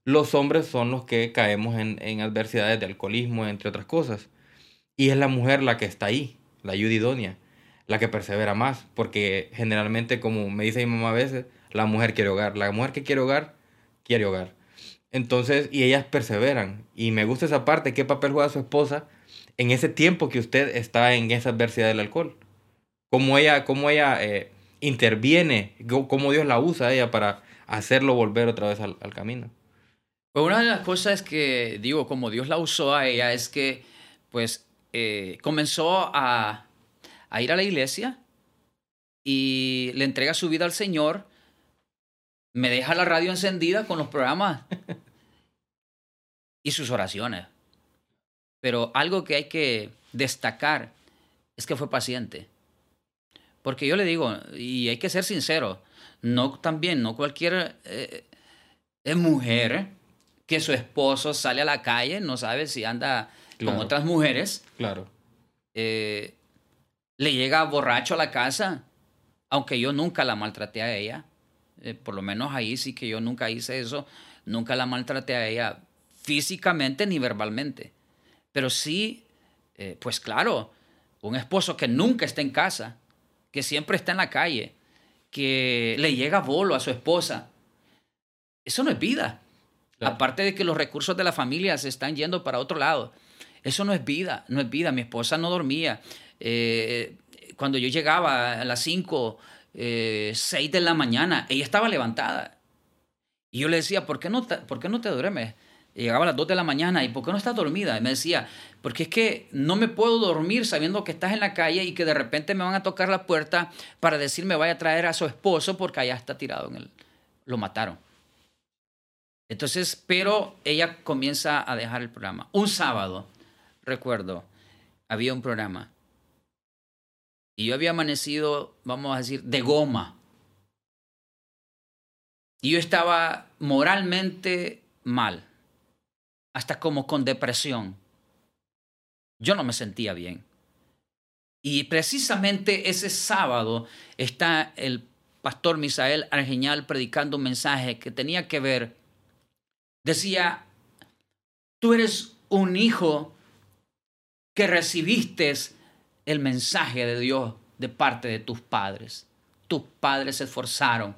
los hombres son los que caemos en, en adversidades de alcoholismo, entre otras cosas. Y es la mujer la que está ahí, la ayuda idónea la que persevera más, porque generalmente, como me dice mi mamá a veces, la mujer quiere hogar, la mujer que quiere hogar, quiere hogar. Entonces, y ellas perseveran. Y me gusta esa parte, qué papel juega su esposa en ese tiempo que usted está en esa adversidad del alcohol. Cómo ella, cómo ella eh, interviene, cómo Dios la usa a ella para hacerlo volver otra vez al, camino. Pues una de las cosas que digo, como Dios la usó a ella, es que pues eh, comenzó a a ir a la iglesia y le entrega su vida al Señor, me deja la radio encendida con los programas y sus oraciones. Pero algo que hay que destacar es que fue paciente. Porque yo le digo, y hay que ser sincero, no también, no cualquier eh, mujer que su esposo sale a la calle, no sabe si anda con otras mujeres. Claro. Eh, le llega borracho a la casa, aunque yo nunca la maltraté a ella. Eh, por lo menos ahí sí que yo nunca hice eso. Nunca la maltraté a ella físicamente ni verbalmente. Pero sí, eh, pues claro, un esposo que nunca está en casa, que siempre está en la calle, que le llega bolo a su esposa, eso no es vida. Aparte de que los recursos de la familia se están yendo para otro lado. Eso no es vida, no es vida. Mi esposa no dormía. Eh, cuando yo llegaba a las 5, 6 eh, de la mañana, ella estaba levantada. Y yo le decía, ¿por qué no te, ¿por qué no te duermes? Llegaba a las 2 de la mañana, ¿y por qué no estás dormida? Y me decía, porque es que no me puedo dormir sabiendo que estás en la calle y que de repente me van a tocar la puerta para decirme vaya a traer a su esposo porque allá está tirado en el... Lo mataron. Entonces, pero ella comienza a dejar el programa. Un sábado, recuerdo, había un programa. Y yo había amanecido, vamos a decir, de goma. Y yo estaba moralmente mal, hasta como con depresión. Yo no me sentía bien. Y precisamente ese sábado está el pastor Misael Argeñal predicando un mensaje que tenía que ver Decía, tú eres un hijo que recibiste el mensaje de Dios de parte de tus padres. Tus padres se esforzaron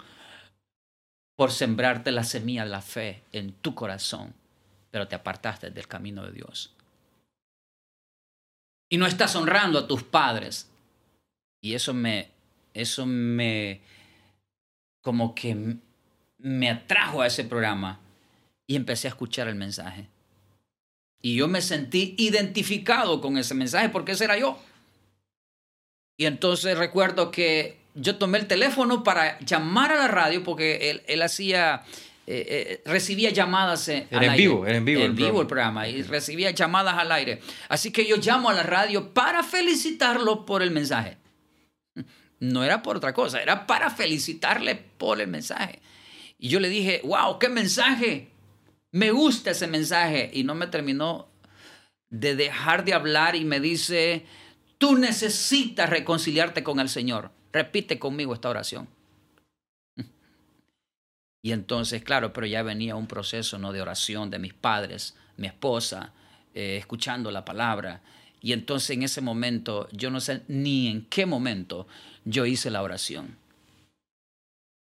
por sembrarte la semilla de la fe en tu corazón, pero te apartaste del camino de Dios. Y no estás honrando a tus padres. Y eso me, eso me, como que me atrajo a ese programa y empecé a escuchar el mensaje. Y yo me sentí identificado con ese mensaje porque ese era yo. Y entonces recuerdo que yo tomé el teléfono para llamar a la radio porque él, él hacía, eh, eh, recibía llamadas en, vivo, era en vivo. En vivo el programa y recibía llamadas al aire. Así que yo llamo a la radio para felicitarlo por el mensaje. No era por otra cosa, era para felicitarle por el mensaje. Y yo le dije, wow, qué mensaje. Me gusta ese mensaje y no me terminó de dejar de hablar y me dice, tú necesitas reconciliarte con el Señor. Repite conmigo esta oración. Y entonces, claro, pero ya venía un proceso ¿no? de oración de mis padres, mi esposa, eh, escuchando la palabra. Y entonces en ese momento, yo no sé ni en qué momento yo hice la oración.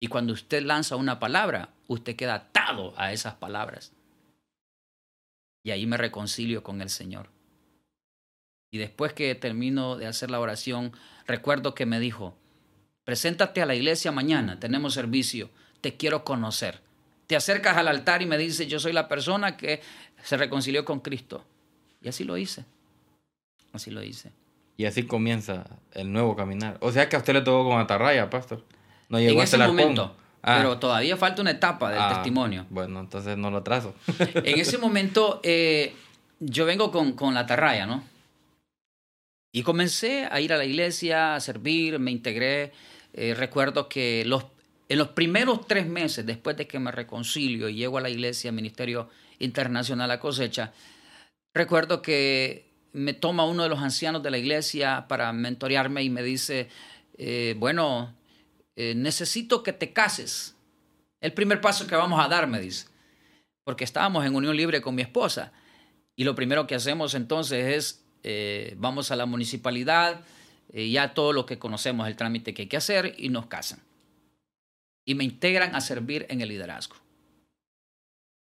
Y cuando usted lanza una palabra, usted queda atado a esas palabras. Y ahí me reconcilio con el Señor. Y después que termino de hacer la oración, recuerdo que me dijo, preséntate a la iglesia mañana, tenemos servicio, te quiero conocer. Te acercas al altar y me dices, yo soy la persona que se reconcilió con Cristo. Y así lo hice. Así lo hice. Y así comienza el nuevo caminar. O sea que a usted le tocó con atarraya, pastor. No llegó en ese momento. Ah. Pero todavía falta una etapa del ah, testimonio. Bueno, entonces no lo trazo. en ese momento eh, yo vengo con, con la tarraya, ¿no? Y comencé a ir a la iglesia, a servir, me integré. Eh, recuerdo que los, en los primeros tres meses después de que me reconcilio y llego a la iglesia, Ministerio Internacional a Cosecha, recuerdo que me toma uno de los ancianos de la iglesia para mentorearme y me dice, eh, bueno, eh, necesito que te cases. El primer paso que vamos a dar, me dice. Porque estábamos en unión libre con mi esposa. Y lo primero que hacemos entonces es, eh, vamos a la municipalidad, ya todo lo que conocemos, el trámite que hay que hacer, y nos casan. Y me integran a servir en el liderazgo.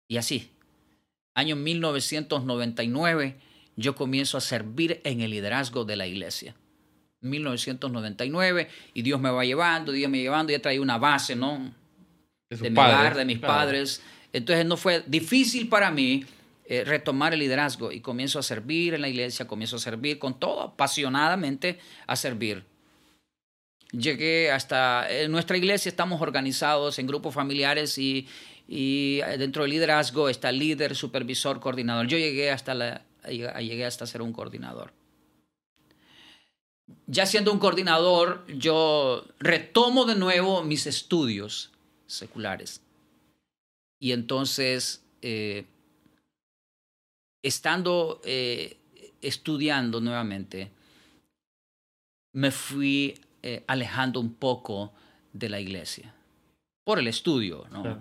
Y así, año 1999, yo comienzo a servir en el liderazgo de la iglesia. 1999 y Dios me va llevando, Dios me va llevando, ya traía una base, ¿no? De, mi hogar, de mis padres. Entonces no fue difícil para mí eh, retomar el liderazgo y comienzo a servir en la iglesia, comienzo a servir con todo, apasionadamente a servir. Llegué hasta, en nuestra iglesia estamos organizados en grupos familiares y, y dentro del liderazgo está líder, supervisor, coordinador. Yo llegué hasta, llegué hasta ser un coordinador. ya siendo un coordinador, yo retomo de nuevo mis estudios seculares. Y entonces, eh, estando eh, estudiando nuevamente, me fui eh, alejando un poco de la iglesia por el estudio, ¿no?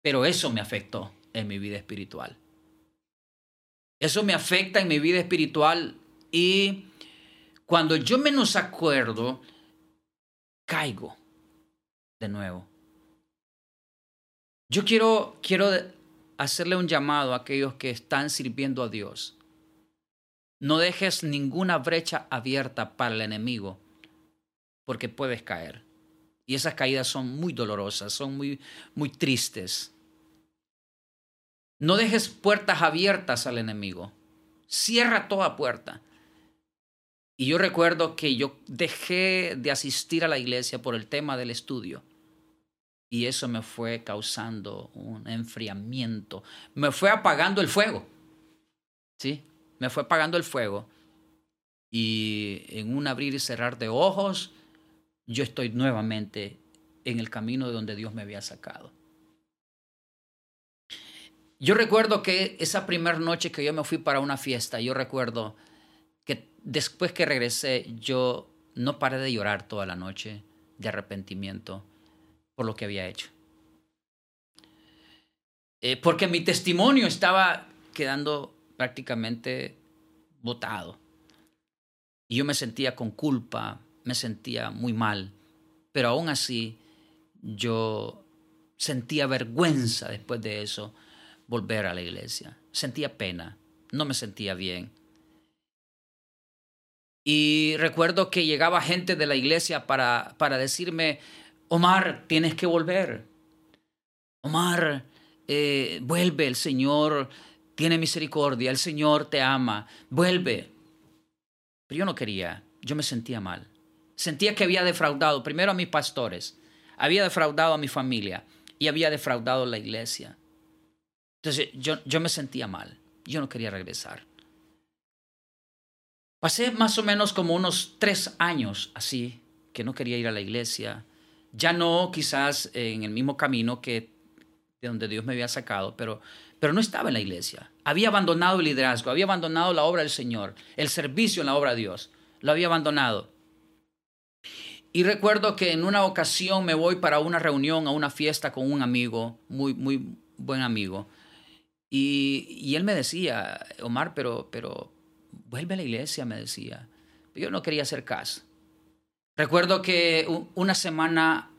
Pero eso me afectó en mi vida espiritual. Eso me afecta en mi vida espiritual y cuando yo menos acuerdo, caigo de nuevo. Yo quiero, quiero hacerle un llamado a aquellos que están sirviendo a Dios. No dejes ninguna brecha abierta para el enemigo, porque puedes caer. Y esas caídas son muy dolorosas, son muy, muy tristes. No dejes puertas abiertas al enemigo. Cierra toda puerta. Y yo recuerdo que yo dejé de asistir a la iglesia por el tema del estudio. Y eso me fue causando un enfriamiento. Me fue apagando el fuego. ¿Sí? Me fue apagando el fuego. Y en un abrir y cerrar de ojos, yo estoy nuevamente en el camino de donde Dios me había sacado. Yo recuerdo que esa primera noche que yo me fui para una fiesta, yo recuerdo que después que regresé, yo no paré de llorar toda la noche de arrepentimiento por lo que había hecho. Eh, porque mi testimonio estaba quedando prácticamente botado. Y yo me sentía con culpa, me sentía muy mal, pero aún así yo sentía vergüenza después de eso volver a la iglesia. Sentía pena, no me sentía bien. Y recuerdo que llegaba gente de la iglesia para, para decirme, Omar, tienes que volver. Omar, eh, vuelve, el Señor tiene misericordia, el Señor te ama, vuelve. Pero yo no quería, yo me sentía mal. Sentía que había defraudado primero a mis pastores, había defraudado a mi familia y había defraudado a la iglesia. Entonces yo, yo me sentía mal, yo no quería regresar. Pasé más o menos como unos tres años así, que no quería ir a la iglesia. Ya no quizás en el mismo camino que de donde Dios me había sacado, pero, pero no estaba en la iglesia. Había abandonado el liderazgo, había abandonado la obra del Señor, el servicio en la obra de Dios. Lo había abandonado. Y recuerdo que en una ocasión me voy para una reunión, a una fiesta con un amigo, muy, muy buen amigo. Y, él me decía, Omar, pero, pero, vuelve a la iglesia, me decía. Yo no quería hacer caso. Recuerdo que una semana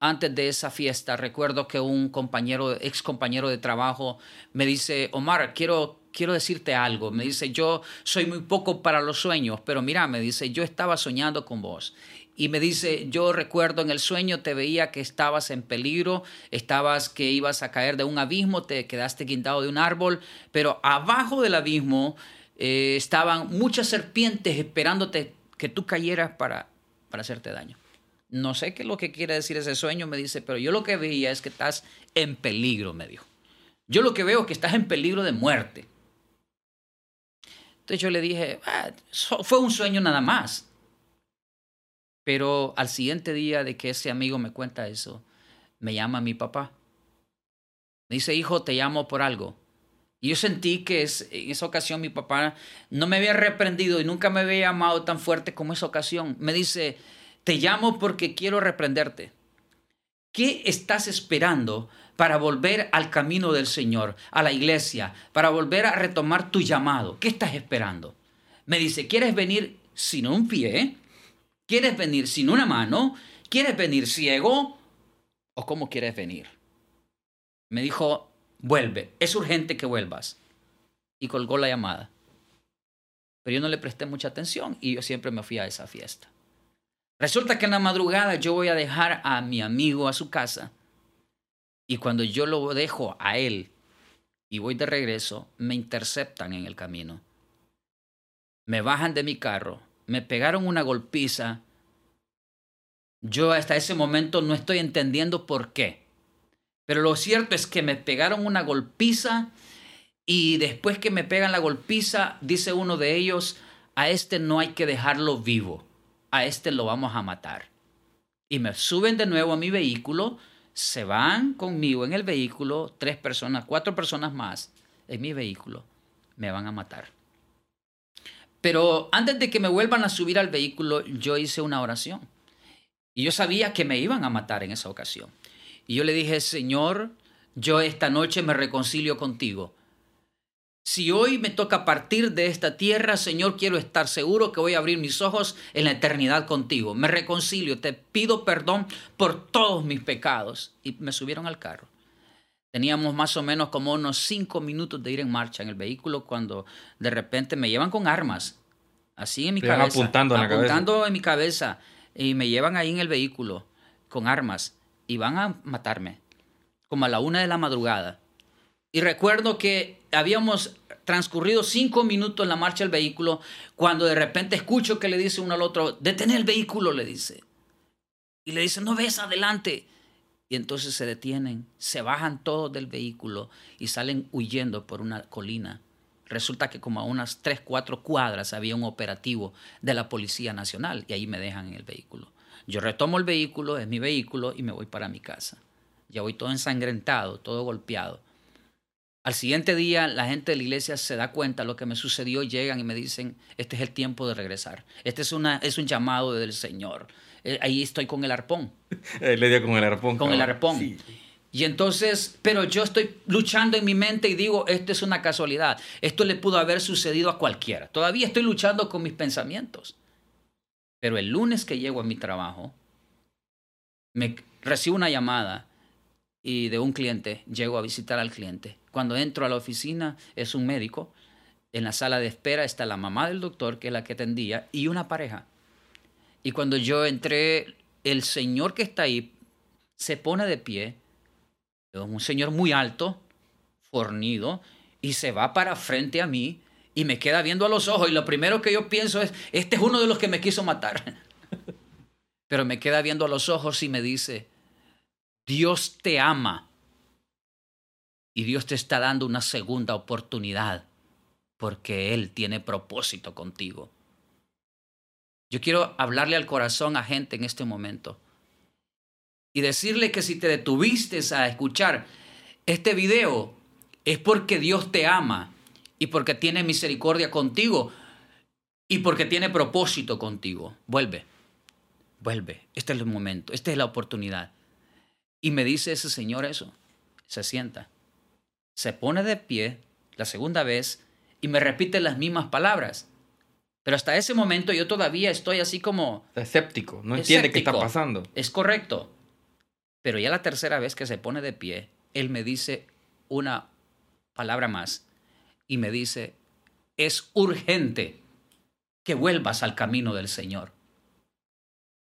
antes de esa fiesta, recuerdo que un compañero, ex compañero de trabajo, me dice, Omar, quiero, quiero decirte algo. Me dice, yo soy muy poco para los sueños, pero mira, me dice, yo estaba soñando con vos. Y me dice, yo recuerdo en el sueño te veía que estabas en peligro, estabas que ibas a caer de un abismo, te quedaste quintado de un árbol, pero abajo del abismo eh, estaban muchas serpientes esperándote que tú cayeras para, para hacerte daño. No sé qué es lo que quiere decir ese sueño, me dice, pero yo lo que veía es que estás en peligro, me dijo. Yo lo que veo es que estás en peligro de muerte. Entonces yo le dije, ah, fue un sueño nada más. Pero al siguiente día de que ese amigo me cuenta eso, me llama mi papá. Me dice, hijo, te llamo por algo. Y yo sentí que en esa ocasión mi papá no me había reprendido y nunca me había llamado tan fuerte como esa ocasión. Me dice, te llamo porque quiero reprenderte. ¿Qué estás esperando para volver al camino del Señor, a la iglesia, para volver a retomar tu llamado? ¿Qué estás esperando? Me dice, ¿quieres venir sin un pie? ¿Quieres venir sin una mano? ¿Quieres venir ciego? ¿O cómo quieres venir? Me dijo, vuelve, es urgente que vuelvas. Y colgó la llamada. Pero yo no le presté mucha atención y yo siempre me fui a esa fiesta. Resulta que en la madrugada yo voy a dejar a mi amigo a su casa y cuando yo lo dejo a él y voy de regreso, me interceptan en el camino. Me bajan de mi carro, me pegaron una golpiza. Yo hasta ese momento no estoy entendiendo por qué. Pero lo cierto es que me pegaron una golpiza y después que me pegan la golpiza, dice uno de ellos, a este no hay que dejarlo vivo, a este lo vamos a matar. Y me suben de nuevo a mi vehículo, se van conmigo en el vehículo, tres personas, cuatro personas más en mi vehículo, me van a matar. Pero antes de que me vuelvan a subir al vehículo, yo hice una oración. Y yo sabía que me iban a matar en esa ocasión. Y yo le dije, Señor, yo esta noche me reconcilio contigo. Si hoy me toca partir de esta tierra, Señor, quiero estar seguro que voy a abrir mis ojos en la eternidad contigo. Me reconcilio, te pido perdón por todos mis pecados. Y me subieron al carro. Teníamos más o menos como unos cinco minutos de ir en marcha en el vehículo cuando de repente me llevan con armas, así en mi cabeza. Apuntando, en, apuntando en mi cabeza. Y me llevan ahí en el vehículo con armas y van a matarme, como a la una de la madrugada. Y recuerdo que habíamos transcurrido cinco minutos en la marcha del vehículo cuando de repente escucho que le dice uno al otro, detener el vehículo, le dice. Y le dice, no ves adelante. Y entonces se detienen, se bajan todos del vehículo y salen huyendo por una colina. Resulta que como a unas tres, cuatro cuadras había un operativo de la Policía Nacional y ahí me dejan en el vehículo. Yo retomo el vehículo, es mi vehículo y me voy para mi casa. Ya voy todo ensangrentado, todo golpeado. Al siguiente día la gente de la iglesia se da cuenta de lo que me sucedió, llegan y me dicen, este es el tiempo de regresar. Este es, una, es un llamado del Señor. Eh, ahí estoy con el arpón. le dio con el arpón. Con el arpón. Y entonces, pero yo estoy luchando en mi mente y digo, esto es una casualidad. Esto le pudo haber sucedido a cualquiera. Todavía estoy luchando con mis pensamientos. Pero el lunes que llego a mi trabajo, me recibo una llamada y de un cliente, llego a visitar al cliente. Cuando entro a la oficina es un médico, en la sala de espera está la mamá del doctor, que es la que atendía, y una pareja. Y cuando yo entré, el señor que está ahí se pone de pie, es un señor muy alto, fornido, y se va para frente a mí y me queda viendo a los ojos y lo primero que yo pienso es, este es uno de los que me quiso matar. Pero me queda viendo a los ojos y me dice, Dios te ama y Dios te está dando una segunda oportunidad porque Él tiene propósito contigo. Yo quiero hablarle al corazón a gente en este momento y decirle que si te detuviste a escuchar este video es porque Dios te ama y porque tiene misericordia contigo y porque tiene propósito contigo. Vuelve, vuelve. Este es el momento, esta es la oportunidad. Y me dice ese señor eso. Se sienta, se pone de pie la segunda vez y me repite las mismas palabras. Pero hasta ese momento yo todavía estoy así como... Escéptico, no entiende qué está pasando. Es correcto. Pero ya la tercera vez que se pone de pie, él me dice una palabra más y me dice, es urgente que vuelvas al camino del Señor.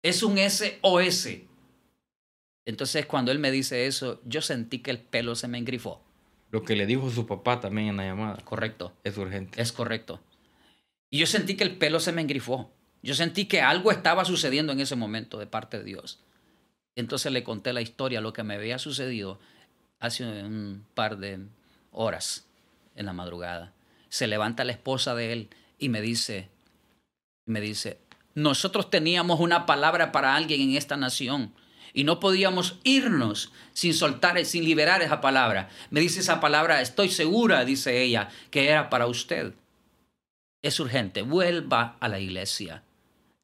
Es un SOS. Entonces cuando él me dice eso, yo sentí que el pelo se me engrifó. Lo que le dijo su papá también en la llamada. Correcto. Es urgente. Es correcto. Y yo sentí que el pelo se me engrifó. Yo sentí que algo estaba sucediendo en ese momento de parte de Dios. Entonces le conté la historia, lo que me había sucedido hace un par de horas en la madrugada. Se levanta la esposa de él y me dice, me dice, nosotros teníamos una palabra para alguien en esta nación y no podíamos irnos sin soltar, sin liberar esa palabra. Me dice esa palabra, estoy segura, dice ella, que era para usted. Es urgente, vuelva a la iglesia.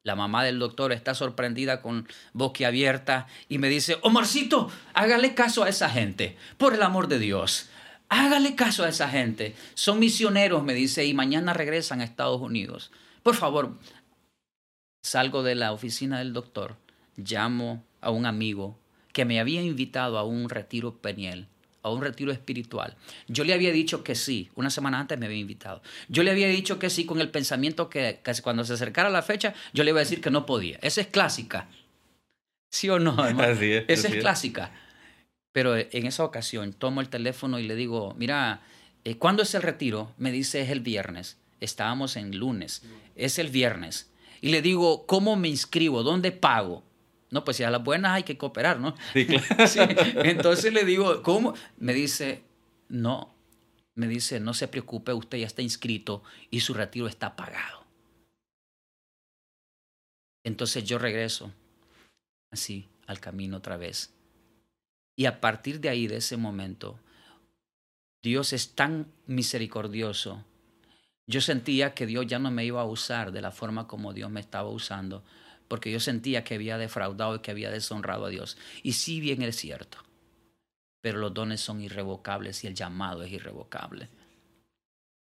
La mamá del doctor está sorprendida con abierta y me dice, Omarcito, hágale caso a esa gente, por el amor de Dios. Hágale caso a esa gente. Son misioneros, me dice, y mañana regresan a Estados Unidos. Por favor, salgo de la oficina del doctor, llamo a un amigo que me había invitado a un retiro peniel, a un retiro espiritual. Yo le había dicho que sí, una semana antes me había invitado. Yo le había dicho que sí con el pensamiento que, cuando se acercara la fecha, yo le iba a decir que no podía. Esa es clásica. ¿Sí o no? Esa es clásica. Pero en esa ocasión tomo el teléfono y le digo, mira, eh, ¿cuándo es el retiro? Me dice, es el viernes. Estábamos en lunes. Es el viernes. Y le digo, ¿cómo me inscribo? ¿Dónde pago? No, pues si a las buenas hay que cooperar, ¿no? Sí, claro. Entonces le digo, ¿cómo? Me dice, no, me dice, no se preocupe, usted ya está inscrito y su retiro está pagado. Entonces yo regreso así al camino otra vez. Y a partir de ahí, de ese momento, Dios es tan misericordioso. Yo sentía que Dios ya no me iba a usar de la forma como Dios me estaba usando, porque yo sentía que había defraudado y que había deshonrado a Dios. Y sí bien es cierto, pero los dones son irrevocables y el llamado es irrevocable.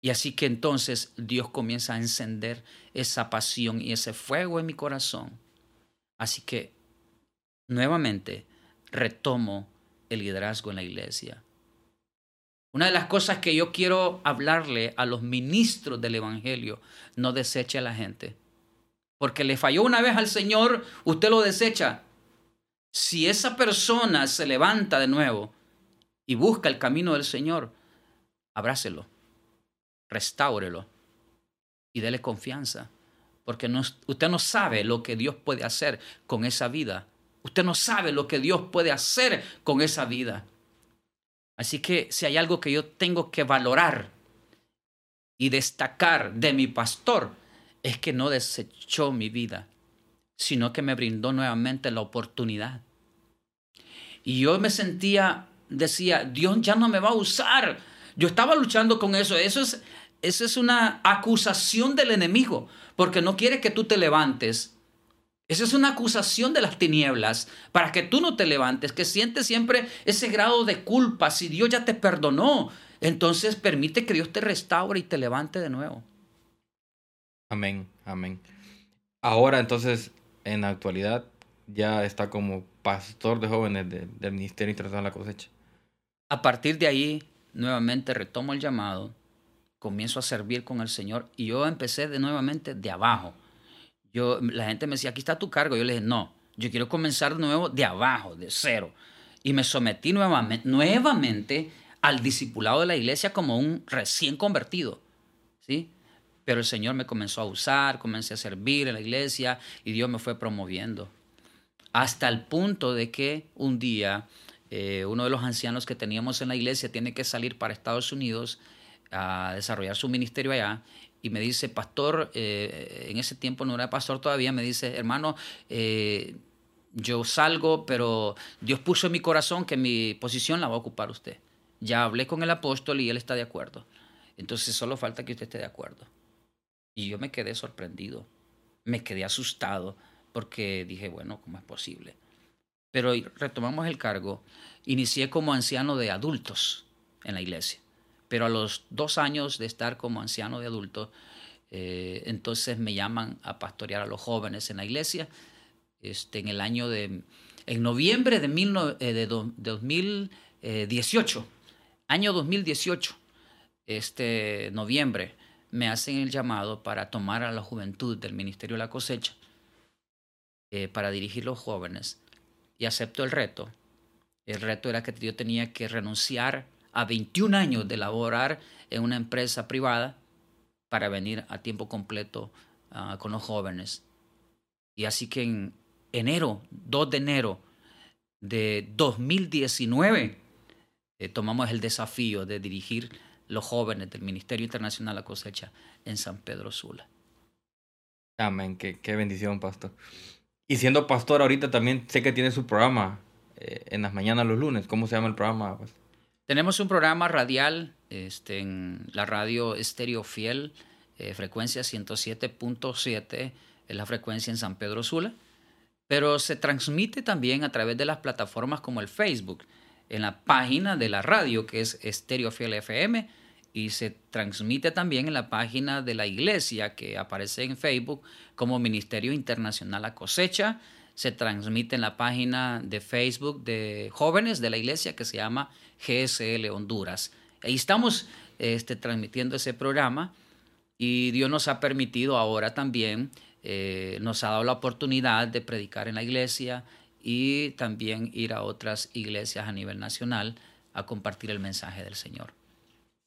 Y así que entonces Dios comienza a encender esa pasión y ese fuego en mi corazón. Así que nuevamente retomo el liderazgo en la iglesia. Una de las cosas que yo quiero hablarle a los ministros del Evangelio, no deseche a la gente. Porque le falló una vez al Señor, usted lo desecha. Si esa persona se levanta de nuevo y busca el camino del Señor, abrácelo, restáurelo y dele confianza. Porque usted no sabe lo que Dios puede hacer con esa vida Usted no sabe lo que Dios puede hacer con esa vida. Así que si hay algo que yo tengo que valorar y destacar de mi pastor, es que no desechó mi vida, sino que me brindó nuevamente la oportunidad. Y yo me sentía, decía, Dios ya no me va a usar. Yo estaba luchando con eso. Eso es, eso es una acusación del enemigo, porque no quiere que tú te levantes esa es una acusación de las tinieblas para que tú no te levantes, que sientes siempre ese grado de culpa. Si Dios ya te perdonó, entonces permite que Dios te restaure y te levante de nuevo. Amén, amén. Ahora entonces, en la actualidad, ya está como pastor de jóvenes del Ministerio Internacional de la Cosecha. A partir de ahí, nuevamente retomo el llamado, comienzo a servir con el Señor y yo empecé de nuevamente de abajo yo, la gente me decía, aquí está tu cargo. Yo le dije, no, yo quiero comenzar de nuevo de abajo, de cero. Y me sometí nuevamente, nuevamente al discipulado de la iglesia como un recién convertido. ¿sí? Pero el Señor me comenzó a usar, comencé a servir en la iglesia y Dios me fue promoviendo. Hasta el punto de que un día eh, uno de los ancianos que teníamos en la iglesia tiene que salir para Estados Unidos a desarrollar su ministerio allá y me dice, pastor, eh, en ese tiempo no era pastor todavía, me dice, hermano, eh, yo salgo, pero Dios puso en mi corazón que mi posición la va a ocupar usted. Ya hablé con el apóstol y él está de acuerdo. Entonces solo falta que usted esté de acuerdo. Y yo me quedé sorprendido, me quedé asustado, porque dije, bueno, ¿cómo es posible? Pero retomamos el cargo, inicié como anciano de adultos en la iglesia. Pero a los dos años de estar como anciano de adulto, eh, entonces me llaman a pastorear a los jóvenes en la iglesia. Este, en el año de, en noviembre de, mil, eh, de, 2018, año 2018, este noviembre, me hacen el llamado para tomar a la juventud del Ministerio de la Cosecha, eh, para dirigir los jóvenes. Y acepto el reto. El reto era que yo tenía que renunciar a 21 años de laborar en una empresa privada para venir a tiempo completo ah, con los jóvenes. Y así que en enero, 2 de enero de 2019, eh, tomamos el desafío de dirigir los jóvenes del Ministerio Internacional a Cosecha en San Pedro Sula. Amén, qué, qué bendición, pastor. Y siendo pastor ahorita también sé que tiene su programa eh, en las mañanas los lunes. ¿Cómo se llama el programa? Tenemos un programa radial este, en la radio Estéreo Fiel, eh, frecuencia 107.7, es la frecuencia en San Pedro Sula, pero se transmite también a través de las plataformas como el Facebook, en la página de la radio que es Estéreo Fiel FM, y se transmite también en la página de la iglesia que aparece en Facebook como Ministerio Internacional a Cosecha. Se transmite en la página de Facebook de jóvenes de la iglesia que se llama GSL Honduras. Ahí estamos este, transmitiendo ese programa y Dios nos ha permitido ahora también, eh, nos ha dado la oportunidad de predicar en la iglesia y también ir a otras iglesias a nivel nacional a compartir el mensaje del Señor.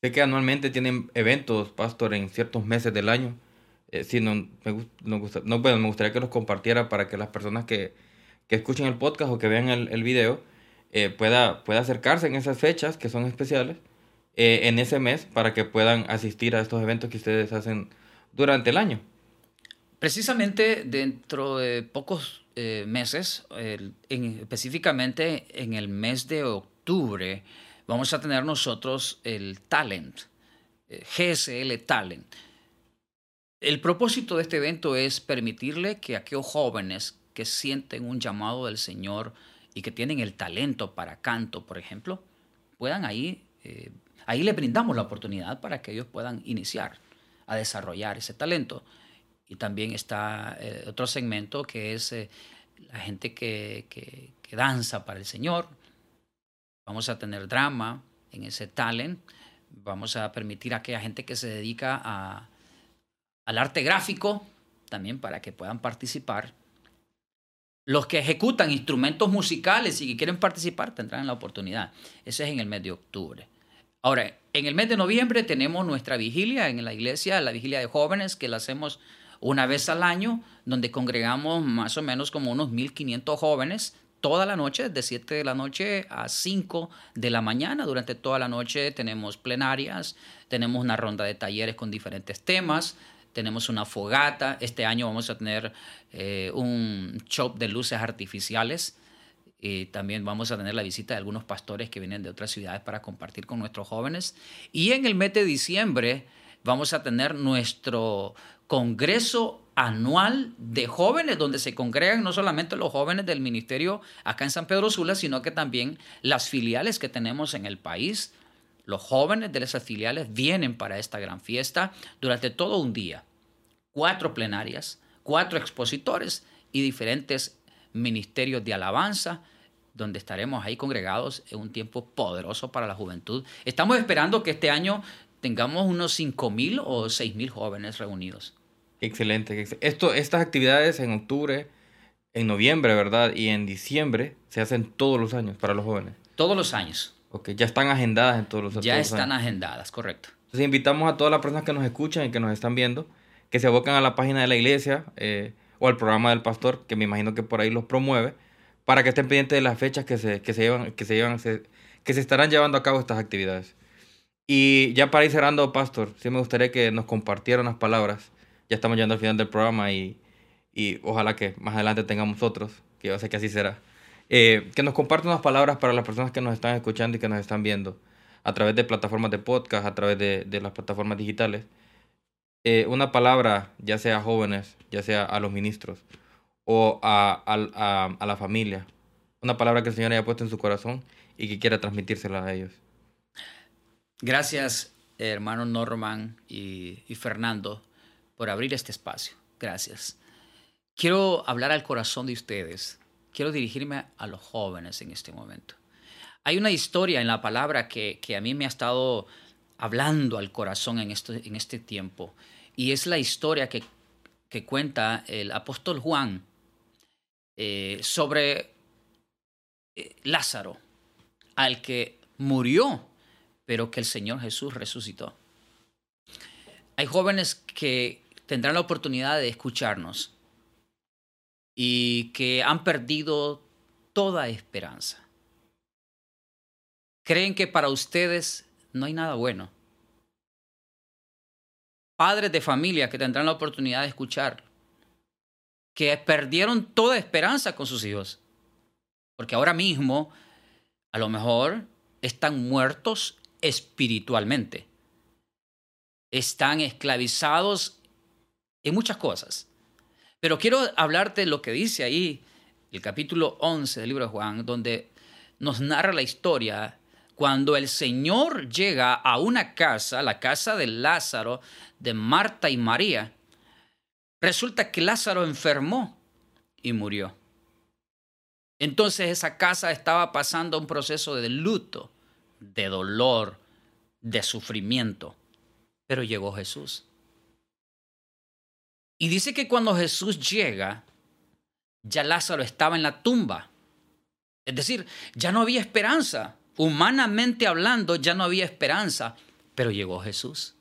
Sé que anualmente tienen eventos, pastor, en ciertos meses del año. Eh, no, me, no, me gustaría que los compartiera para que las personas que, que escuchen el podcast o que vean el, el video eh, pueda, pueda acercarse en esas fechas que son especiales eh, en ese mes para que puedan asistir a estos eventos que ustedes hacen durante el año. Precisamente dentro de pocos eh, meses, específicamente en el mes de octubre, vamos a tener nosotros el Talent, eh, GSL Talent. El propósito de este evento es permitirle que aquellos jóvenes que sienten un llamado del Señor y que tienen el talento para canto, por ejemplo, puedan ahí, eh, ahí le brindamos la oportunidad para que ellos puedan iniciar a desarrollar ese talento. Y también está eh, otro segmento que es eh, la gente que, que, danza para el Señor. Vamos a tener drama en ese talent. Vamos a permitir a aquella gente que se dedica a, al arte gráfico también para que puedan participar. Los que ejecutan instrumentos musicales y que quieren participar tendrán la oportunidad. Ese es en el mes de octubre. Ahora, en el mes de noviembre tenemos nuestra vigilia en la iglesia, la vigilia de jóvenes, que la hacemos una vez al año, donde congregamos más o menos como unos 1.500 jóvenes toda la noche, de 7 de la noche a 5 de la mañana. Durante toda la noche tenemos plenarias, tenemos una ronda de talleres con diferentes temas, tenemos una fogata. Este año vamos a tener eh, un show de luces artificiales. Y también vamos a tener la visita de algunos pastores que vienen de otras ciudades para compartir con nuestros jóvenes. Y en el mes de diciembre vamos a tener nuestro congreso anual de jóvenes, donde se congregan no solamente los jóvenes del ministerio acá en San Pedro Sula, sino que también las filiales que tenemos en el país. Los jóvenes de esas filiales vienen para esta gran fiesta durante todo un día. Cuatro plenarias, cuatro expositores y diferentes ministerios de alabanza, donde estaremos ahí congregados en un tiempo poderoso para la juventud. Estamos esperando que este año tengamos unos 5 mil o 6 mil jóvenes reunidos. Excelente. Esto, estas actividades en octubre, en noviembre, ¿verdad? Y en diciembre se hacen todos los años para los jóvenes. Todos los años. Ok, ya están agendadas en todos los años. Ya están agendadas, correcto. Entonces invitamos a todas las personas que nos escuchan y que nos están viendo que se abocan a la página de la iglesia eh, o al programa del pastor, que me imagino que por ahí los promueve, para que estén pendientes de las fechas que se, que se llevan, que se llevan, que se estarán llevando a cabo estas actividades. Y ya para ir cerrando, pastor, sí me gustaría que nos compartiera unas palabras ya estamos llegando al final del programa y, y ojalá que más adelante tengamos otros, que yo sé que así será. Eh, que nos comparte unas palabras para las personas que nos están escuchando y que nos están viendo a través de plataformas de podcast, a través de, de las plataformas digitales. Eh, una palabra, ya sea a jóvenes, ya sea a los ministros o a, a, a, la familia. Una palabra que el Señor haya puesto en su corazón y que quiera transmitírsela a ellos. Gracias, hermano Norman y, y Fernando por abrir este espacio. Gracias. Quiero hablar al corazón de ustedes. Quiero dirigirme a los jóvenes en este momento. Hay una historia en la palabra que, a mí me ha estado hablando al corazón en este, en este tiempo. Y es la historia que, cuenta el apóstol Juan eh, sobre eh, Lázaro, al que murió, pero que el Señor Jesús resucitó. Hay jóvenes que tendrán la oportunidad de escucharnos y que han perdido toda esperanza. Creen que para ustedes no hay nada bueno. Padres de familia que tendrán la oportunidad de escuchar, que perdieron toda esperanza con sus hijos, porque ahora mismo a lo mejor están muertos espiritualmente, están esclavizados en muchas cosas. Pero quiero hablarte lo que dice ahí el capítulo 11 del libro de Juan, donde nos narra la historia cuando el Señor llega a una casa, la casa de Lázaro, de Marta y María. Resulta que Lázaro enfermó y murió. Entonces esa casa estaba pasando un proceso de luto, de dolor, de sufrimiento. Pero llegó Jesús. Y dice que cuando Jesús llega, ya Lázaro estaba en la tumba. Es decir, ya no había esperanza. Humanamente hablando, ya no había esperanza, pero llegó Jesús.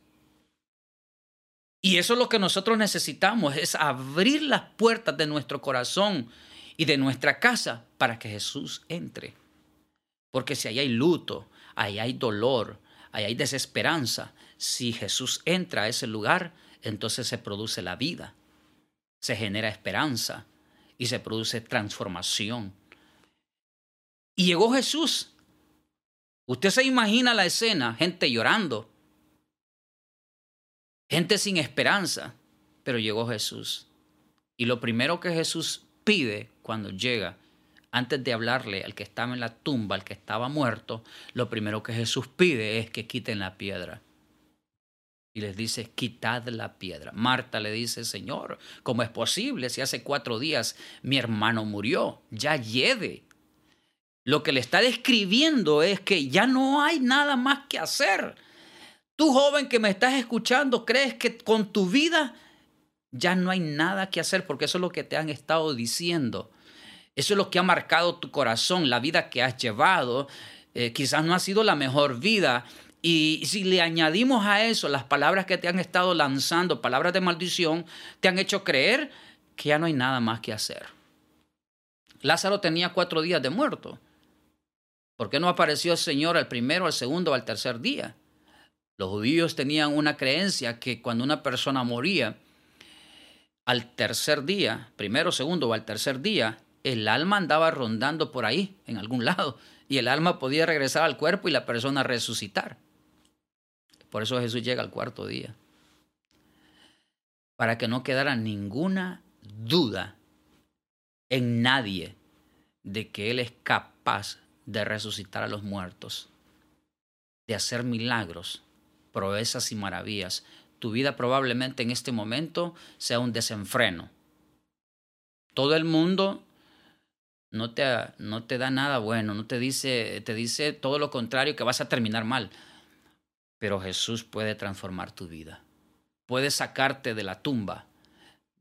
Y eso es lo que nosotros necesitamos, es abrir las puertas de nuestro corazón y de nuestra casa para que Jesús entre. Porque si ahí hay luto, ahí hay dolor, ahí hay desesperanza, si Jesús entra a ese lugar, entonces se produce la vida. se genera esperanza y se produce transformación. Y llegó Jesús. Usted se imagina la escena, gente llorando, gente sin esperanza, pero llegó Jesús. Y lo primero que Jesús pide cuando llega, antes de hablarle al que estaba en la tumba, al que estaba muerto, lo primero que Jesús pide es que quiten la piedra. Y les dice, quitad la piedra. Marta le dice, Señor, ¿cómo es posible si hace cuatro días mi hermano murió? Ya lleve. Lo que le está describiendo es que ya no hay nada más que hacer. Tú joven que me estás escuchando, crees que con tu vida ya no hay nada que hacer porque eso es lo que te han estado diciendo. Eso es lo que ha marcado tu corazón, la vida que has llevado. Eh, quizás no ha sido la mejor vida. Y si le añadimos a eso las palabras que te han estado lanzando, palabras de maldición, te han hecho creer que ya no hay nada más que hacer. Lázaro tenía cuatro días de muerto. ¿Por qué no apareció el Señor al primero, al segundo al tercer día? Los judíos tenían una creencia que cuando una persona moría, al tercer día, primero, segundo o al tercer día, el alma andaba rondando por ahí, en algún lado, y el alma podía regresar al cuerpo y la persona resucitar. Por eso Jesús llega al cuarto día. Para que no quedara ninguna duda en nadie de que Él es capaz de resucitar a los muertos, de hacer milagros, proezas y maravillas, tu vida probablemente en este momento sea un desenfreno. Todo el mundo no te, no te da nada bueno, no te dice, te dice todo lo contrario, que vas a terminar mal. Pero Jesús puede transformar tu vida. Puede sacarte de la tumba,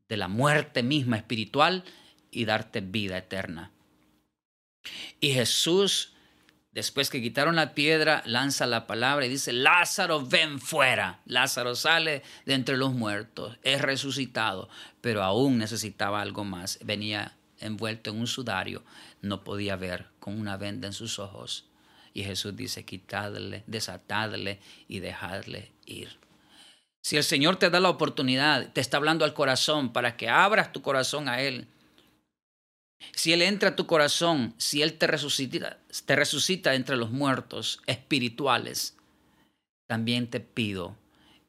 de la muerte misma espiritual y darte vida eterna. Y Jesús Después que quitaron la piedra, lanza la palabra y dice, Lázaro, ven fuera. Lázaro sale de entre los muertos, es resucitado, pero aún necesitaba algo más. Venía envuelto en un sudario, no podía ver con una venda en sus ojos. Y Jesús dice, quitadle, desatadle y dejadle ir. Si el Señor te da la oportunidad, te está hablando al corazón para que abras tu corazón a Él, si Él entra a tu corazón, si Él te resucita, te resucita entre los muertos espirituales, también te pido,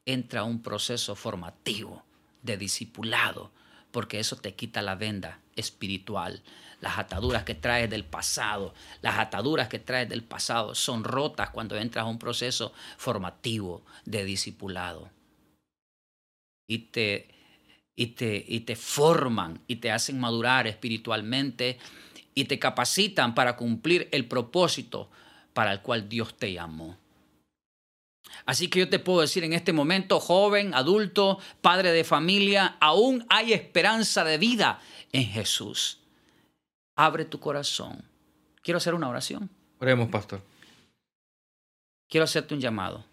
entra a un proceso formativo de discipulado, porque eso te quita la venda espiritual. Las ataduras que traes del pasado, las ataduras que traes del pasado son rotas cuando entras a un proceso formativo de discipulado. Y te y te, y te forman y te hacen madurar espiritualmente y te capacitan para cumplir el propósito para el cual Dios te llamó. Así que yo te puedo decir en este momento, joven, adulto, padre de familia, aún hay esperanza de vida en Jesús. Abre tu corazón. Quiero hacer una oración. Oremos, pastor. Quiero hacerte un llamado.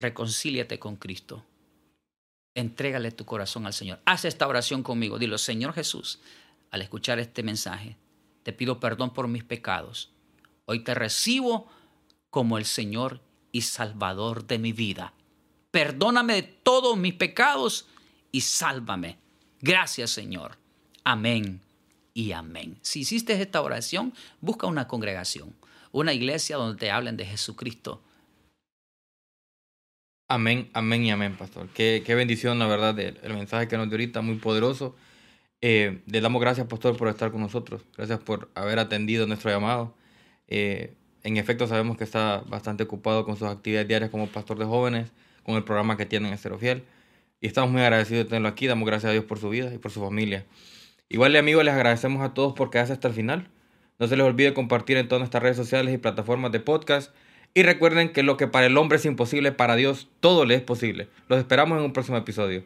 Reconcíliate con Cristo entrégale tu corazón al Señor. Haz esta oración conmigo. Dilo, Señor Jesús, al escuchar este mensaje, te pido perdón por mis pecados. Hoy te recibo como el Señor y Salvador de mi vida. Perdóname de todos mis pecados y sálvame. Gracias, Señor. Amén y amén. Si hiciste esta oración, busca una congregación, una iglesia donde te hablen de Jesucristo Amén, amén y amén, pastor. Qué, qué bendición, la verdad, el, mensaje que nos dio ahorita, muy poderoso. Eh, le damos gracias, pastor, por estar con nosotros. Gracias por haber atendido nuestro llamado. Eh, en efecto, sabemos que está bastante ocupado con sus actividades diarias como pastor de jóvenes, con el programa que tiene en Estero Fiel. Y estamos muy agradecidos de tenerlo aquí. Damos gracias a Dios por su vida y por su familia. Igual, amigos, les agradecemos a todos por quedarse hasta el final. No se les olvide compartir en todas nuestras redes sociales y plataformas de podcast y recuerden que lo que para el hombre es imposible, para Dios todo le es posible. Los esperamos en un próximo episodio.